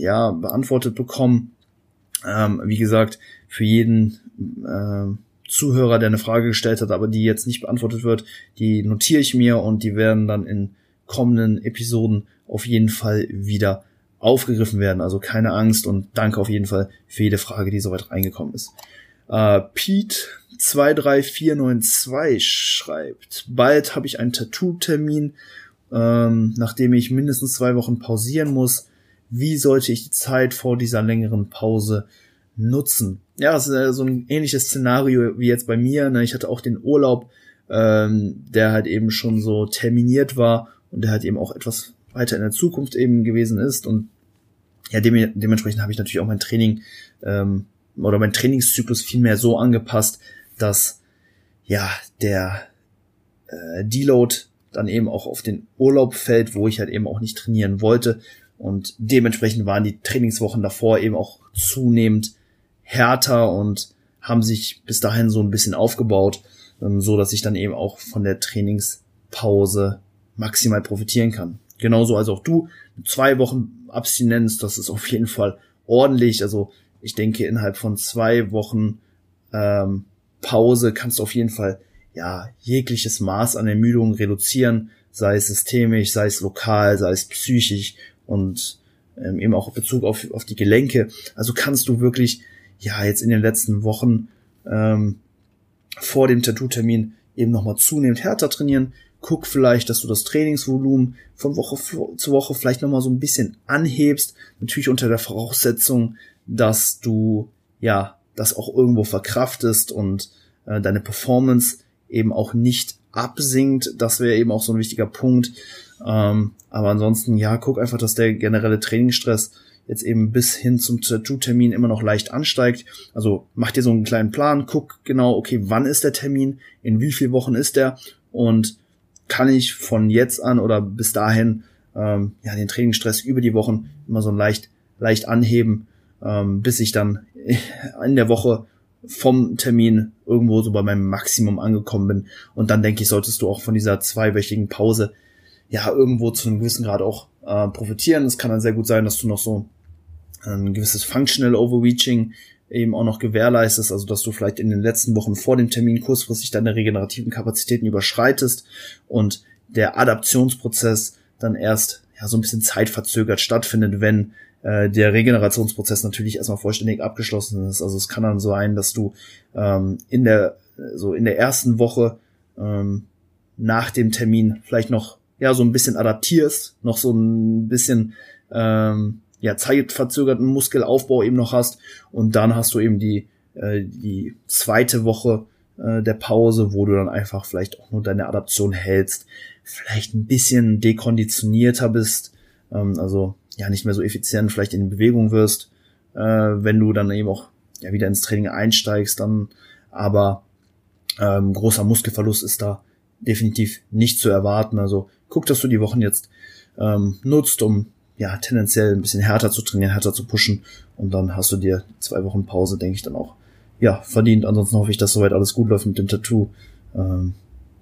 ja beantwortet bekommen. Ähm, wie gesagt, für jeden äh, Zuhörer, der eine Frage gestellt hat, aber die jetzt nicht beantwortet wird, die notiere ich mir und die werden dann in kommenden Episoden auf jeden Fall wieder aufgegriffen werden. Also keine Angst und danke auf jeden Fall für jede Frage, die soweit reingekommen ist. Äh, Pete 23492 schreibt, bald habe ich einen Tattoo-Termin, ähm, nachdem ich mindestens zwei Wochen pausieren muss. Wie sollte ich die Zeit vor dieser längeren Pause nutzen? ja, das ist äh, so ein ähnliches Szenario wie jetzt bei mir. Ne? Ich hatte auch den Urlaub, ähm, der halt eben schon so terminiert war und der halt eben auch etwas weiter in der Zukunft eben gewesen ist. Und ja, dem, dementsprechend habe ich natürlich auch mein Training ähm, oder mein Trainingszyklus viel mehr so angepasst, dass ja der äh, Deload dann eben auch auf den Urlaub fällt, wo ich halt eben auch nicht trainieren wollte. Und dementsprechend waren die Trainingswochen davor eben auch zunehmend härter und haben sich bis dahin so ein bisschen aufgebaut, ähm, so dass ich dann eben auch von der Trainingspause maximal profitieren kann. Genauso als auch du. Zwei Wochen Abstinenz, das ist auf jeden Fall ordentlich. Also ich denke, innerhalb von zwei Wochen ähm, Pause kannst du auf jeden Fall ja jegliches Maß an Ermüdung reduzieren, sei es systemisch, sei es lokal, sei es psychisch und ähm, eben auch in Bezug auf, auf die Gelenke. Also kannst du wirklich ja jetzt in den letzten Wochen ähm, vor dem Tattoo-Termin eben nochmal zunehmend härter trainieren. Guck vielleicht, dass du das Trainingsvolumen von Woche zu Woche vielleicht nochmal so ein bisschen anhebst. Natürlich unter der Voraussetzung, dass du ja das auch irgendwo verkraftest und äh, deine Performance eben auch nicht absinkt. Das wäre eben auch so ein wichtiger Punkt. Ähm, aber ansonsten, ja, guck einfach, dass der generelle Trainingsstress jetzt eben bis hin zum Tattoo-Termin immer noch leicht ansteigt. Also mach dir so einen kleinen Plan, guck genau, okay, wann ist der Termin, in wie viel Wochen ist der und kann ich von jetzt an oder bis dahin ähm, ja den Trainingsstress über die Wochen immer so leicht leicht anheben, ähm, bis ich dann in der Woche vom Termin irgendwo so bei meinem Maximum angekommen bin. Und dann denke ich, solltest du auch von dieser zweiwöchigen Pause ja irgendwo zu einem gewissen Grad auch äh, profitieren. Es kann dann sehr gut sein, dass du noch so ein gewisses Functional Overreaching eben auch noch gewährleistest, also dass du vielleicht in den letzten Wochen vor dem Termin kurzfristig deine regenerativen Kapazitäten überschreitest und der Adaptionsprozess dann erst ja so ein bisschen zeitverzögert stattfindet, wenn äh, der Regenerationsprozess natürlich erstmal vollständig abgeschlossen ist. Also es kann dann so sein, dass du ähm, in der so in der ersten Woche ähm, nach dem Termin vielleicht noch ja so ein bisschen adaptierst, noch so ein bisschen ähm, ja, zeitverzögerten Muskelaufbau eben noch hast. Und dann hast du eben die, äh, die zweite Woche äh, der Pause, wo du dann einfach vielleicht auch nur deine Adaption hältst, vielleicht ein bisschen dekonditionierter bist, äh, ähm, also ja nicht mehr so effizient vielleicht in Bewegung wirst, äh, wenn du dann eben auch ja wieder ins Training einsteigst, dann aber ähm, großer Muskelverlust ist da definitiv nicht zu erwarten. Also guck, dass du die Wochen jetzt ähm, nutzt, um ja tendenziell ein bisschen härter zu trainieren, härter zu pushen und dann hast du dir zwei Wochen Pause, denke ich, dann auch ja verdient. Ansonsten hoffe ich, dass soweit alles gut läuft mit dem Tattoo. Ähm,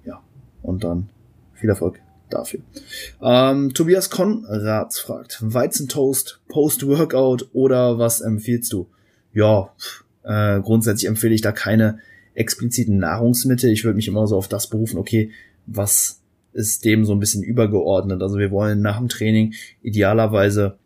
ja und dann viel Erfolg dafür. Ähm, Tobias Konrads fragt, Weizentoast, Post-Workout oder was empfiehlst du? Ja, äh, grundsätzlich empfehle ich da keine expliziten Nahrungsmittel. Ich würde mich immer so auf das berufen, okay, was ist dem so ein bisschen übergeordnet. Also wir wollen nach dem Training idealerweise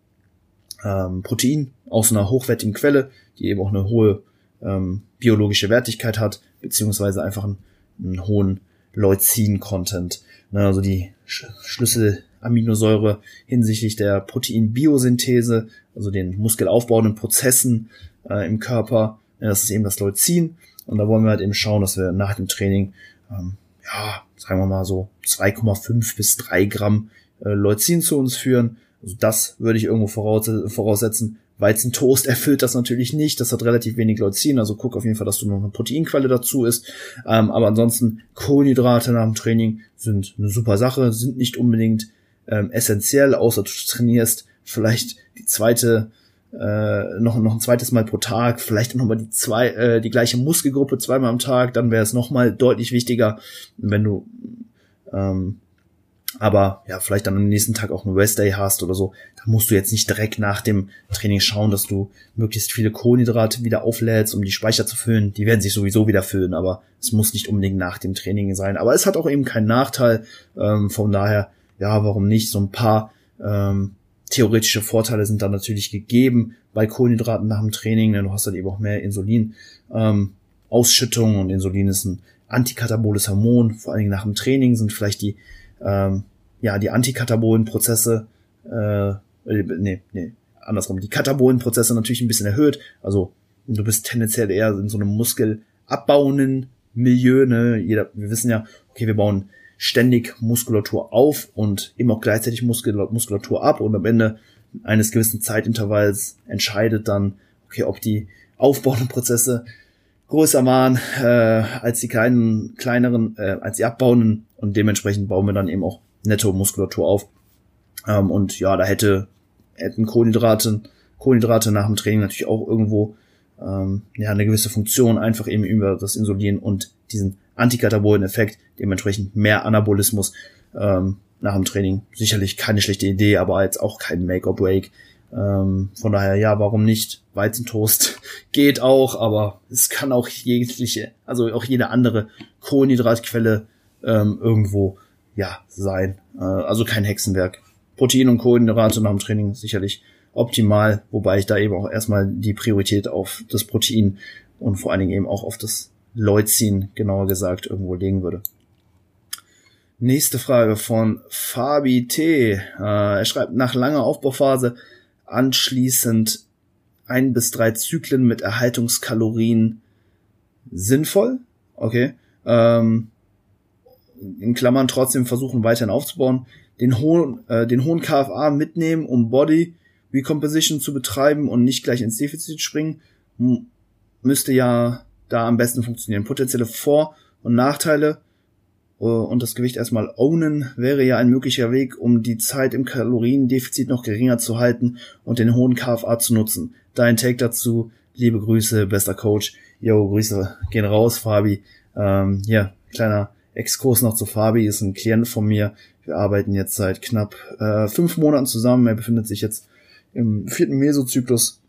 ähm, Protein aus einer hochwertigen Quelle, die eben auch eine hohe ähm, biologische Wertigkeit hat, beziehungsweise einfach einen, einen hohen Leucin-Content. Ne, also die Sch Schlüsselaminosäure hinsichtlich der Proteinbiosynthese, also den muskelaufbauenden Prozessen äh, im Körper. Das ist eben das Leucin. Und da wollen wir halt eben schauen, dass wir nach dem Training, ähm, ja, sagen wir mal so 2,5 bis 3 Gramm äh, Leucin zu uns führen. Also das würde ich irgendwo voraus voraussetzen. Weizentoast erfüllt das natürlich nicht. Das hat relativ wenig Leucin. Also guck auf jeden Fall, dass du noch eine Proteinquelle dazu isst. Ähm, aber ansonsten Kohlenhydrate nach dem Training sind eine super Sache, sind nicht unbedingt ähm, essentiell, außer du trainierst vielleicht die zweite äh, noch, noch ein zweites Mal pro Tag, vielleicht noch mal die zwei, äh, die gleiche Muskelgruppe zweimal am Tag, dann wäre es noch mal deutlich wichtiger, wenn du ähm, aber ja, vielleicht dann am nächsten Tag auch einen Rest-Day hast oder so, da musst du jetzt nicht direkt nach dem Training schauen, dass du möglichst viele Kohlenhydrate wieder auflädst, um die Speicher zu füllen. Die werden sich sowieso wieder füllen, aber es muss nicht unbedingt nach dem Training sein. Aber es hat auch eben keinen Nachteil. Ähm, von daher, ja, warum nicht? So ein paar ähm, theoretische Vorteile sind da natürlich gegeben bei Kohlenhydraten nach dem Training, denn du hast dann eben auch mehr Insulin. Ähm, Ausschüttung und Insulin ist ein antikataboles Hormon, vor allen Dingen nach dem Training sind vielleicht die, ähm, ja, die antikatabolen Prozesse, äh, nee, nee, andersrum, die katabolen Prozesse natürlich ein bisschen erhöht, also du bist tendenziell eher in so einem muskelabbauenden Milieu, ne, jeder, wir wissen ja, okay, wir bauen ständig Muskulatur auf und eben auch gleichzeitig Muskulatur ab und am Ende eines gewissen Zeitintervalls entscheidet dann, okay, ob die aufbauenden Prozesse größer waren äh, als die kleinen, kleineren, äh, als die abbauenden und dementsprechend bauen wir dann eben auch netto Muskulatur auf. Ähm, und ja, da hätte hätten Kohlenhydrate, Kohlenhydrate nach dem Training natürlich auch irgendwo ähm, ja eine gewisse Funktion, einfach eben über das Insulin und diesen antikatabolen Effekt, dementsprechend mehr Anabolismus ähm, nach dem Training. Sicherlich keine schlechte Idee, aber jetzt auch kein Make or Break. Ähm, von daher, ja, warum nicht? Weizentoast geht auch, aber es kann auch jegliche, also auch jede andere Kohlenhydratquelle ähm, irgendwo, ja, sein. Äh, also kein Hexenwerk. Protein und Kohlenhydrate nach dem Training sicherlich optimal, wobei ich da eben auch erstmal die Priorität auf das Protein und vor allen Dingen eben auch auf das Leucin, genauer gesagt, irgendwo legen würde. Nächste Frage von Fabi T. Äh, er schreibt, nach langer Aufbauphase anschließend ein bis drei Zyklen mit Erhaltungskalorien sinnvoll. Okay. Ähm, in Klammern trotzdem versuchen weiterhin aufzubauen. Den hohen, äh, den hohen KFA mitnehmen, um Body Recomposition zu betreiben und nicht gleich ins Defizit springen, müsste ja da am besten funktionieren. Potenzielle Vor- und Nachteile und das Gewicht erstmal ownen wäre ja ein möglicher Weg, um die Zeit im Kaloriendefizit noch geringer zu halten und den hohen KFA zu nutzen. Dein Take dazu, liebe Grüße, bester Coach. Yo, Grüße gehen raus, Fabi. Ähm, ja, kleiner Exkurs noch zu Fabi, ist ein Klient von mir. Wir arbeiten jetzt seit knapp äh, fünf Monaten zusammen. Er befindet sich jetzt im vierten Mesozyklus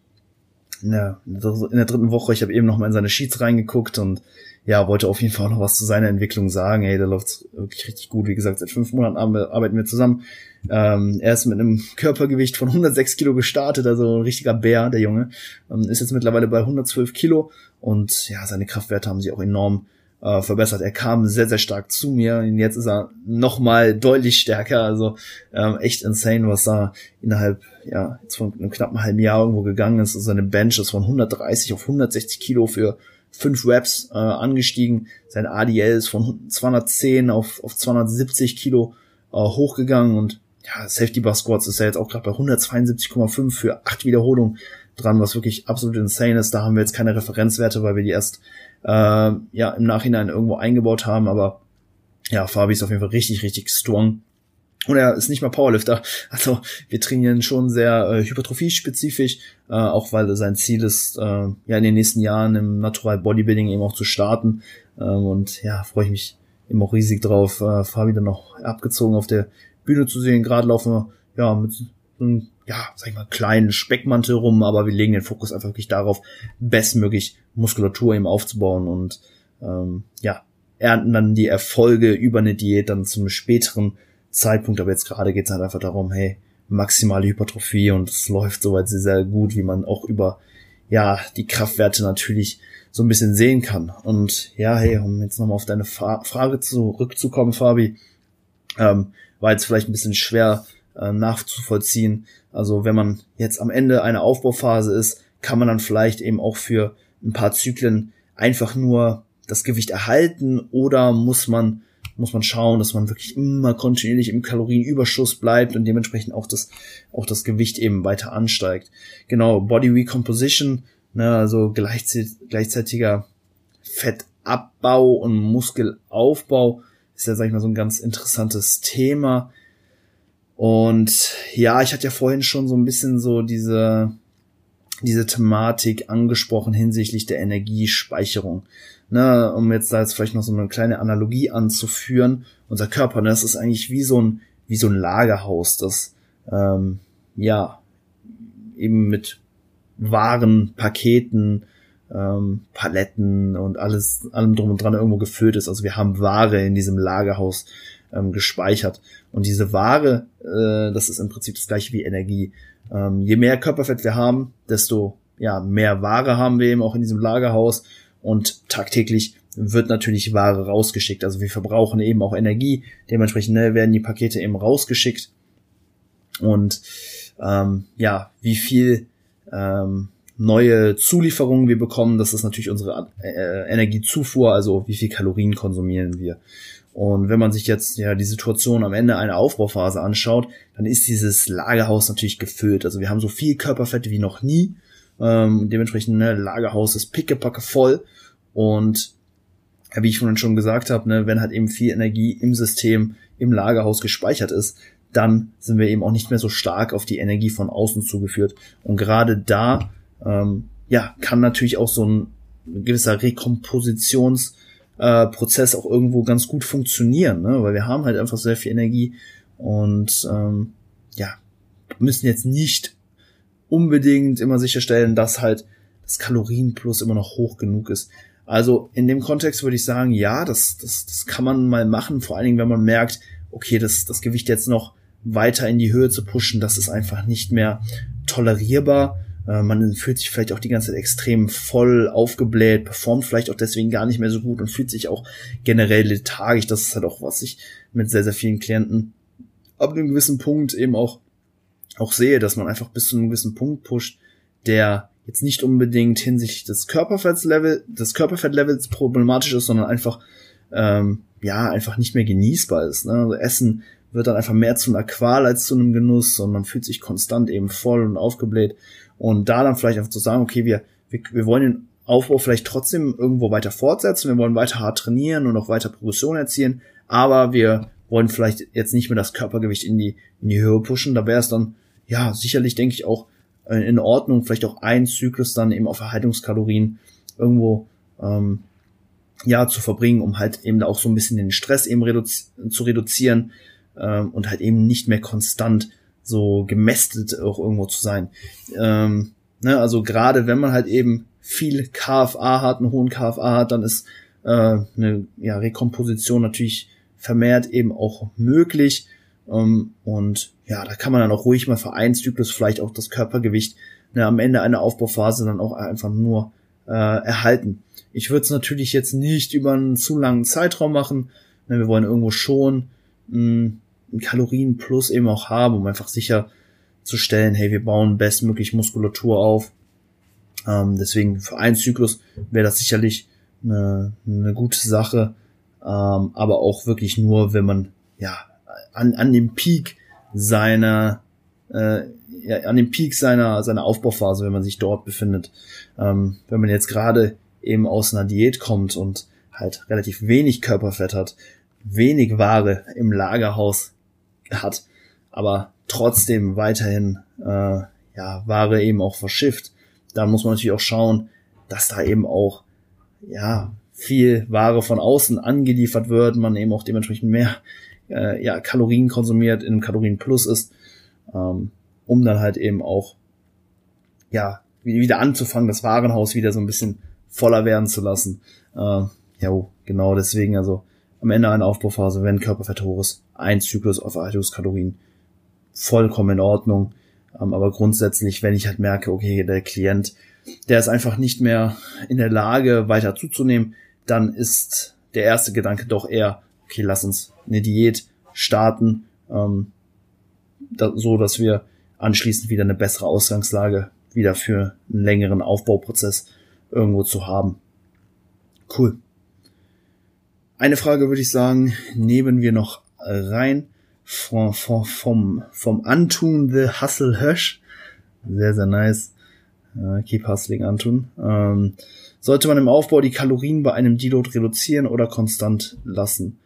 der, in der dritten Woche. Ich habe eben noch mal in seine Sheets reingeguckt und ja, wollte auf jeden Fall noch was zu seiner Entwicklung sagen. Hey, der läuft wirklich richtig gut. Wie gesagt, seit fünf Monaten arbeiten wir zusammen. Ähm, er ist mit einem Körpergewicht von 106 Kilo gestartet, also ein richtiger Bär, der Junge. Ähm, ist jetzt mittlerweile bei 112 Kilo und ja, seine Kraftwerte haben sich auch enorm äh, verbessert. Er kam sehr, sehr stark zu mir und jetzt ist er noch mal deutlich stärker. Also ähm, echt insane, was da innerhalb ja jetzt von einem knappen halben Jahr irgendwo gegangen ist. Also seine Bench ist von 130 auf 160 Kilo für fünf Reps äh, angestiegen. Sein ADL ist von 210 auf, auf 270 Kilo äh, hochgegangen und ja, Safety Bar Squats ist ja jetzt auch gerade bei 172,5 für acht Wiederholungen dran, was wirklich absolut insane ist. Da haben wir jetzt keine Referenzwerte, weil wir die erst äh, ja im Nachhinein irgendwo eingebaut haben, aber ja, Fabi ist auf jeden Fall richtig, richtig strong. Und er ist nicht mal Powerlifter. Also wir trainieren schon sehr äh, hypertrophie-spezifisch, äh, auch weil sein Ziel ist, äh, ja in den nächsten Jahren im Natural Bodybuilding eben auch zu starten. Ähm, und ja, freue ich mich immer auch riesig drauf, äh, Fabi dann noch abgezogen auf der Bühne zu sehen. Gerade laufen wir ja mit einem, ja, sag ich mal, kleinen Speckmantel rum, aber wir legen den Fokus einfach wirklich darauf, bestmöglich Muskulatur eben aufzubauen und ähm, ja, ernten dann die Erfolge über eine Diät dann zum späteren Zeitpunkt. Aber jetzt gerade geht es halt einfach darum, hey, maximale Hypertrophie und es läuft soweit sehr, sehr gut, wie man auch über ja die Kraftwerte natürlich so ein bisschen sehen kann. Und ja, hey, um jetzt nochmal auf deine Fa Frage zurückzukommen, Fabi, ähm, war jetzt vielleicht ein bisschen schwer äh, nachzuvollziehen. Also wenn man jetzt am Ende einer Aufbauphase ist, kann man dann vielleicht eben auch für ein paar Zyklen einfach nur das Gewicht erhalten oder muss man muss man schauen, dass man wirklich immer kontinuierlich im Kalorienüberschuss bleibt und dementsprechend auch das auch das Gewicht eben weiter ansteigt. Genau, Body Recomposition, ne, also gleichzeitiger Fettabbau und Muskelaufbau ist ja, sag ich mal, so ein ganz interessantes Thema. Und ja, ich hatte ja vorhin schon so ein bisschen so diese, diese Thematik angesprochen hinsichtlich der Energiespeicherung. Ne, um jetzt da jetzt vielleicht noch so eine kleine Analogie anzuführen. Unser Körper, ne, das ist eigentlich wie so ein, wie so ein Lagerhaus, das ähm, ja eben mit Waren, Paketen, ähm, Paletten und alles, allem drum und dran irgendwo gefüllt ist. Also wir haben Ware in diesem Lagerhaus ähm, gespeichert. Und diese Ware, äh, das ist im Prinzip das gleiche wie Energie. Ähm, je mehr Körperfett wir haben, desto ja, mehr Ware haben wir eben auch in diesem Lagerhaus und tagtäglich wird natürlich Ware rausgeschickt. Also wir verbrauchen eben auch Energie, dementsprechend ne, werden die Pakete eben rausgeschickt. Und ähm, ja, wie viel ähm, neue Zulieferungen wir bekommen. Das ist natürlich unsere äh, Energiezufuhr, also wie viel Kalorien konsumieren wir. Und wenn man sich jetzt ja die Situation am Ende einer Aufbauphase anschaut, dann ist dieses Lagerhaus natürlich gefüllt. Also wir haben so viel Körperfett wie noch nie. Ähm, dementsprechend ne, Lagerhaus ist pickepacke voll. Und wie ich vorhin schon gesagt habe, ne, wenn halt eben viel Energie im System, im Lagerhaus gespeichert ist, dann sind wir eben auch nicht mehr so stark auf die Energie von außen zugeführt. Und gerade da ähm, ja, kann natürlich auch so ein, gewisser Rekompositionsprozess äh, auch irgendwo ganz gut funktionieren, ne? weil wir haben halt einfach sehr viel Energie und ähm, ja, müssen jetzt nicht unbedingt immer sicherstellen, dass halt das Kalorienplus immer noch hoch genug ist. Also in dem Kontext würde ich sagen, ja, das, das, das kann man mal machen, vor allen Dingen, wenn man merkt, okay, das, das Gewicht jetzt noch weiter in die Höhe zu pushen, das ist einfach nicht mehr tolerierbar. Äh, man fühlt sich vielleicht auch die ganze Zeit extrem voll aufgebläht, performt vielleicht auch deswegen gar nicht mehr so gut und fühlt sich auch generell lethargisch. Das ist halt auch, was ich mit sehr, sehr vielen Klienten ab einem gewissen Punkt eben auch, auch sehe, dass man einfach bis zu einem gewissen Punkt pusht, der jetzt nicht unbedingt hinsichtlich des Körperfettlevel, des Körperfettlevels problematisch ist, sondern einfach, ähm, ja, einfach nicht mehr genießbar ist. Ne? Also Essen wird dann einfach mehr zu einer Qual als zu einem Genuss und man fühlt sich konstant eben voll und aufgebläht. Und da dann vielleicht einfach zu sagen, okay, wir, wir, wir wollen den Aufbau vielleicht trotzdem irgendwo weiter fortsetzen, wir wollen weiter hart trainieren und auch weiter Progression erzielen, aber wir wollen vielleicht jetzt nicht mehr das Körpergewicht in die, in die Höhe pushen. Da wäre es dann, ja, sicherlich, denke ich, auch äh, in Ordnung, vielleicht auch ein Zyklus dann eben auf Erhaltungskalorien irgendwo ähm, ja zu verbringen, um halt eben auch so ein bisschen den Stress eben reduzi zu reduzieren ähm, und halt eben nicht mehr konstant so gemästet auch irgendwo zu sein. Ähm, ne, also gerade wenn man halt eben viel KFA hat, einen hohen KFA hat, dann ist äh, eine ja, Rekomposition natürlich vermehrt eben auch möglich. Ähm, und ja, da kann man dann auch ruhig mal für einen Zyklus vielleicht auch das Körpergewicht ne, am Ende einer Aufbauphase dann auch einfach nur äh, erhalten. Ich würde es natürlich jetzt nicht über einen zu langen Zeitraum machen. Ne, wir wollen irgendwo schon mh, einen Kalorienplus eben auch haben, um einfach sicherzustellen, hey, wir bauen bestmöglich Muskulatur auf. Ähm, deswegen für einen Zyklus wäre das sicherlich eine, eine gute Sache, ähm, aber auch wirklich nur, wenn man ja an, an dem Peak seiner äh, ja, an dem Peak seiner seiner Aufbauphase, wenn man sich dort befindet. Ähm, wenn man jetzt gerade eben aus einer Diät kommt und halt relativ wenig Körperfett hat, wenig Ware im Lagerhaus hat, aber trotzdem weiterhin äh, ja Ware eben auch verschifft, dann muss man natürlich auch schauen, dass da eben auch ja viel Ware von außen angeliefert wird, man eben auch dementsprechend mehr äh, ja, Kalorien konsumiert, in Kalorienplus ist, ähm, um dann halt eben auch ja wieder anzufangen, das Warenhaus wieder so ein bisschen voller werden zu lassen. Äh, ja, genau deswegen also am Ende einer Aufbauphase, wenn Körperfett hoch ist, ein Zyklus auf Erhaltungskalorien vollkommen in Ordnung. Ähm, aber grundsätzlich, wenn ich halt merke, okay, der Klient, der ist einfach nicht mehr in der Lage, weiter zuzunehmen, dann ist der erste Gedanke doch eher, okay, lass uns eine Diät starten, ähm, da, so dass wir anschließend wieder eine bessere Ausgangslage wieder für einen längeren Aufbauprozess irgendwo zu haben. Cool. Eine Frage würde ich sagen, nehmen wir noch rein vom, vom, vom, vom Antun the Hustle Hösch. Sehr, sehr nice. Uh, keep Hustling Antun. Ähm, sollte man im Aufbau die Kalorien bei einem Deload reduzieren oder konstant lassen?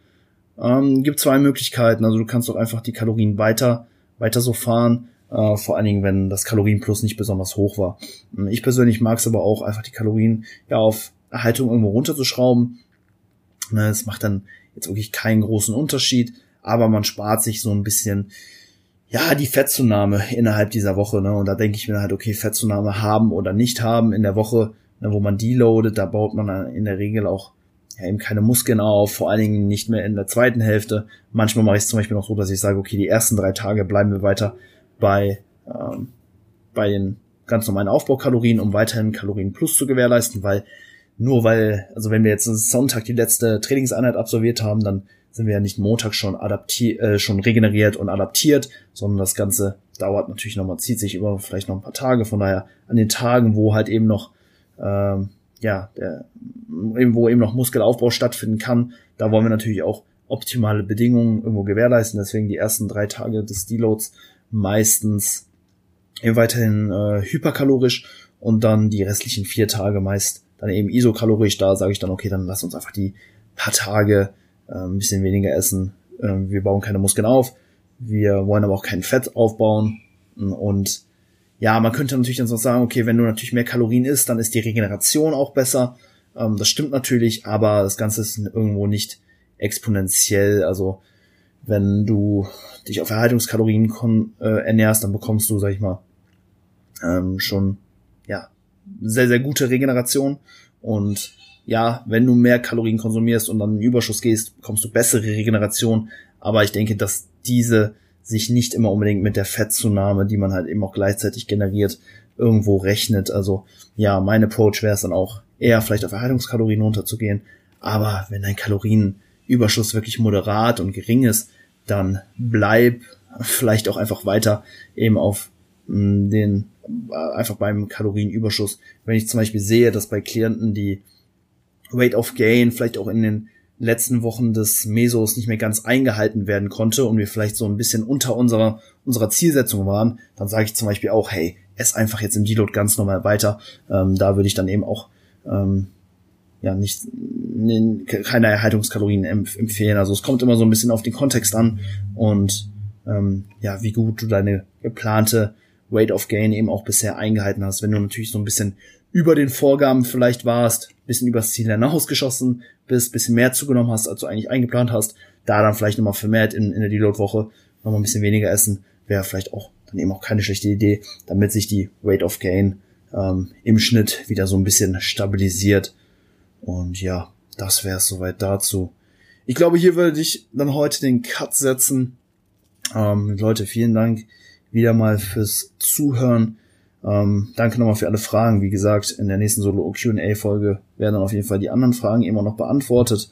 Ähm, gibt zwei Möglichkeiten. Also du kannst doch einfach die Kalorien weiter, weiter so fahren. Äh, vor allen Dingen, wenn das Kalorienplus nicht besonders hoch war. Ähm, ich persönlich mag es aber auch, einfach die Kalorien ja auf Erhaltung irgendwo runterzuschrauben. Ne, es macht dann jetzt wirklich keinen großen Unterschied, aber man spart sich so ein bisschen ja, die Fettzunahme innerhalb dieser Woche, ne? Und da denke ich mir halt, okay, Fettzunahme haben oder nicht haben in der Woche, ne, wo man deloadet, da baut man in der Regel auch ja, eben keine Muskeln auf, vor allen Dingen nicht mehr in der zweiten Hälfte. Manchmal mache ich es zum Beispiel noch so, dass ich sage, okay, die ersten drei Tage bleiben wir weiter bei, ähm, bei den ganz normalen Aufbaukalorien, um weiterhin Kalorien plus zu gewährleisten, weil nur weil, also wenn wir jetzt Sonntag die letzte Trainingseinheit absolviert haben, dann sind wir ja nicht Montag schon adaptiert, äh, schon regeneriert und adaptiert, sondern das Ganze dauert natürlich nochmal, zieht sich über vielleicht noch ein paar Tage. Von daher an den Tagen, wo halt eben noch ähm, ja, der, wo eben noch Muskelaufbau stattfinden kann, da wollen wir natürlich auch optimale Bedingungen irgendwo gewährleisten. Deswegen die ersten drei Tage des Deloads meistens eben weiterhin äh, hyperkalorisch und dann die restlichen vier Tage meist dann eben isokalorisch. Da sage ich dann, okay, dann lass uns einfach die paar Tage äh, ein bisschen weniger essen. Äh, wir bauen keine Muskeln auf. Wir wollen aber auch kein Fett aufbauen. Und ja, man könnte natürlich dann so sagen, okay, wenn du natürlich mehr Kalorien isst, dann ist die Regeneration auch besser. Ähm, das stimmt natürlich, aber das Ganze ist irgendwo nicht exponentiell. Also wenn du dich auf Erhaltungskalorien äh, ernährst, dann bekommst du, sag ich mal, ähm, schon ja sehr sehr gute Regeneration und ja, wenn du mehr Kalorien konsumierst und dann in den Überschuss gehst, bekommst du bessere Regeneration. Aber ich denke, dass diese sich nicht immer unbedingt mit der Fettzunahme, die man halt eben auch gleichzeitig generiert, irgendwo rechnet. Also ja, mein Approach wäre es dann auch eher vielleicht auf Erhaltungskalorien runterzugehen. Aber wenn dein Kalorienüberschuss wirklich moderat und gering ist, dann bleib vielleicht auch einfach weiter eben auf mm, den äh, einfach beim Kalorienüberschuss. Wenn ich zum Beispiel sehe, dass bei Klienten die Rate of Gain vielleicht auch in den letzten Wochen des Mesos nicht mehr ganz eingehalten werden konnte und wir vielleicht so ein bisschen unter unserer, unserer Zielsetzung waren, dann sage ich zum Beispiel auch, hey, ess einfach jetzt im Deload ganz normal weiter. Ähm, da würde ich dann eben auch ähm, ja nicht ne, keine Erhaltungskalorien empf empfehlen. Also es kommt immer so ein bisschen auf den Kontext an und ähm, ja, wie gut du deine geplante Rate of Gain eben auch bisher eingehalten hast. Wenn du natürlich so ein bisschen über den Vorgaben vielleicht warst, bisschen übers Ziel hinausgeschossen bist, bisschen mehr zugenommen hast, als du eigentlich eingeplant hast, da dann vielleicht nochmal vermehrt in, in der Deload-Woche nochmal ein bisschen weniger essen, wäre vielleicht auch dann eben auch keine schlechte Idee, damit sich die Rate of Gain ähm, im Schnitt wieder so ein bisschen stabilisiert. Und ja, das wäre es soweit dazu. Ich glaube, hier würde ich dann heute den Cut setzen. Ähm, Leute, vielen Dank wieder mal fürs Zuhören. Ähm, danke nochmal für alle Fragen. Wie gesagt, in der nächsten Solo Q&A Folge werden dann auf jeden Fall die anderen Fragen immer noch beantwortet.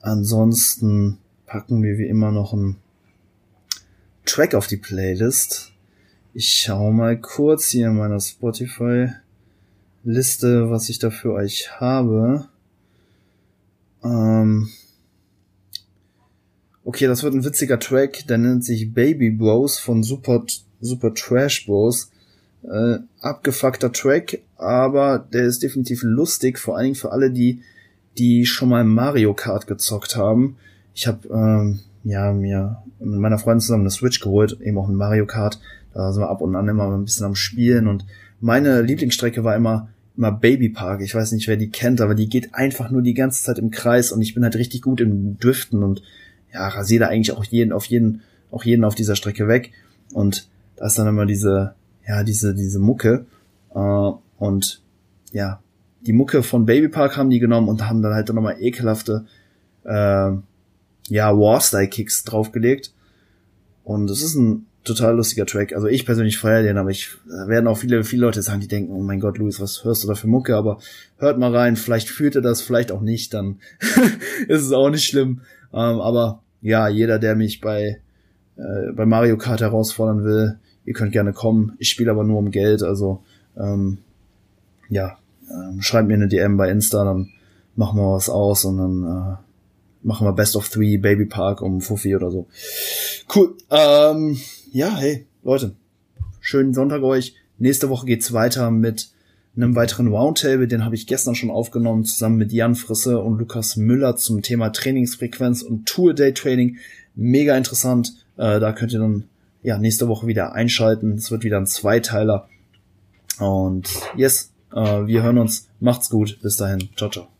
Ansonsten packen wir wie immer noch einen Track auf die Playlist. Ich schau mal kurz hier in meiner Spotify Liste, was ich da für euch habe. Ähm okay, das wird ein witziger Track, der nennt sich Baby Bros von Super, Super Trash Bros. Äh, abgefuckter Track, aber der ist definitiv lustig, vor allen Dingen für alle, die, die schon mal Mario Kart gezockt haben. Ich habe ähm, ja mir mit meiner Freundin zusammen eine Switch geholt, eben auch ein Mario Kart. Da sind wir ab und an immer ein bisschen am Spielen und meine Lieblingsstrecke war immer immer Baby Park. Ich weiß nicht, wer die kennt, aber die geht einfach nur die ganze Zeit im Kreis und ich bin halt richtig gut im Driften und ja, rasiere da eigentlich auch jeden auf jeden, auch jeden auf dieser Strecke weg. Und da ist dann immer diese, ja, diese, diese Mucke. Äh, und ja, die Mucke von Baby Park haben die genommen und haben dann halt dann nochmal ekelhafte, äh, ja, Warstyle-Kicks draufgelegt. Und es ist ein total lustiger Track. Also ich persönlich feiere den, aber ich da werden auch viele, viele Leute sagen, die denken, oh mein Gott, Luis, was hörst du da für Mucke? Aber hört mal rein, vielleicht fühlt ihr das, vielleicht auch nicht, dann ist es auch nicht schlimm. Ähm, aber ja, jeder, der mich bei, äh, bei Mario Kart herausfordern will, ihr könnt gerne kommen. Ich spiele aber nur um Geld, also ähm, ja, ähm, schreibt mir eine DM bei Insta, dann machen wir was aus und dann äh, machen wir Best of Three Baby Park um Fuffi oder so. Cool. Ähm, ja, hey, Leute, schönen Sonntag euch. Nächste Woche geht's weiter mit einem weiteren Roundtable, den habe ich gestern schon aufgenommen, zusammen mit Jan Frisse und Lukas Müller zum Thema Trainingsfrequenz und Tour-Day-Training. Mega interessant. Äh, da könnt ihr dann ja nächste Woche wieder einschalten. Es wird wieder ein Zweiteiler. Und yes, äh, wir hören uns. Macht's gut. Bis dahin. Ciao, ciao.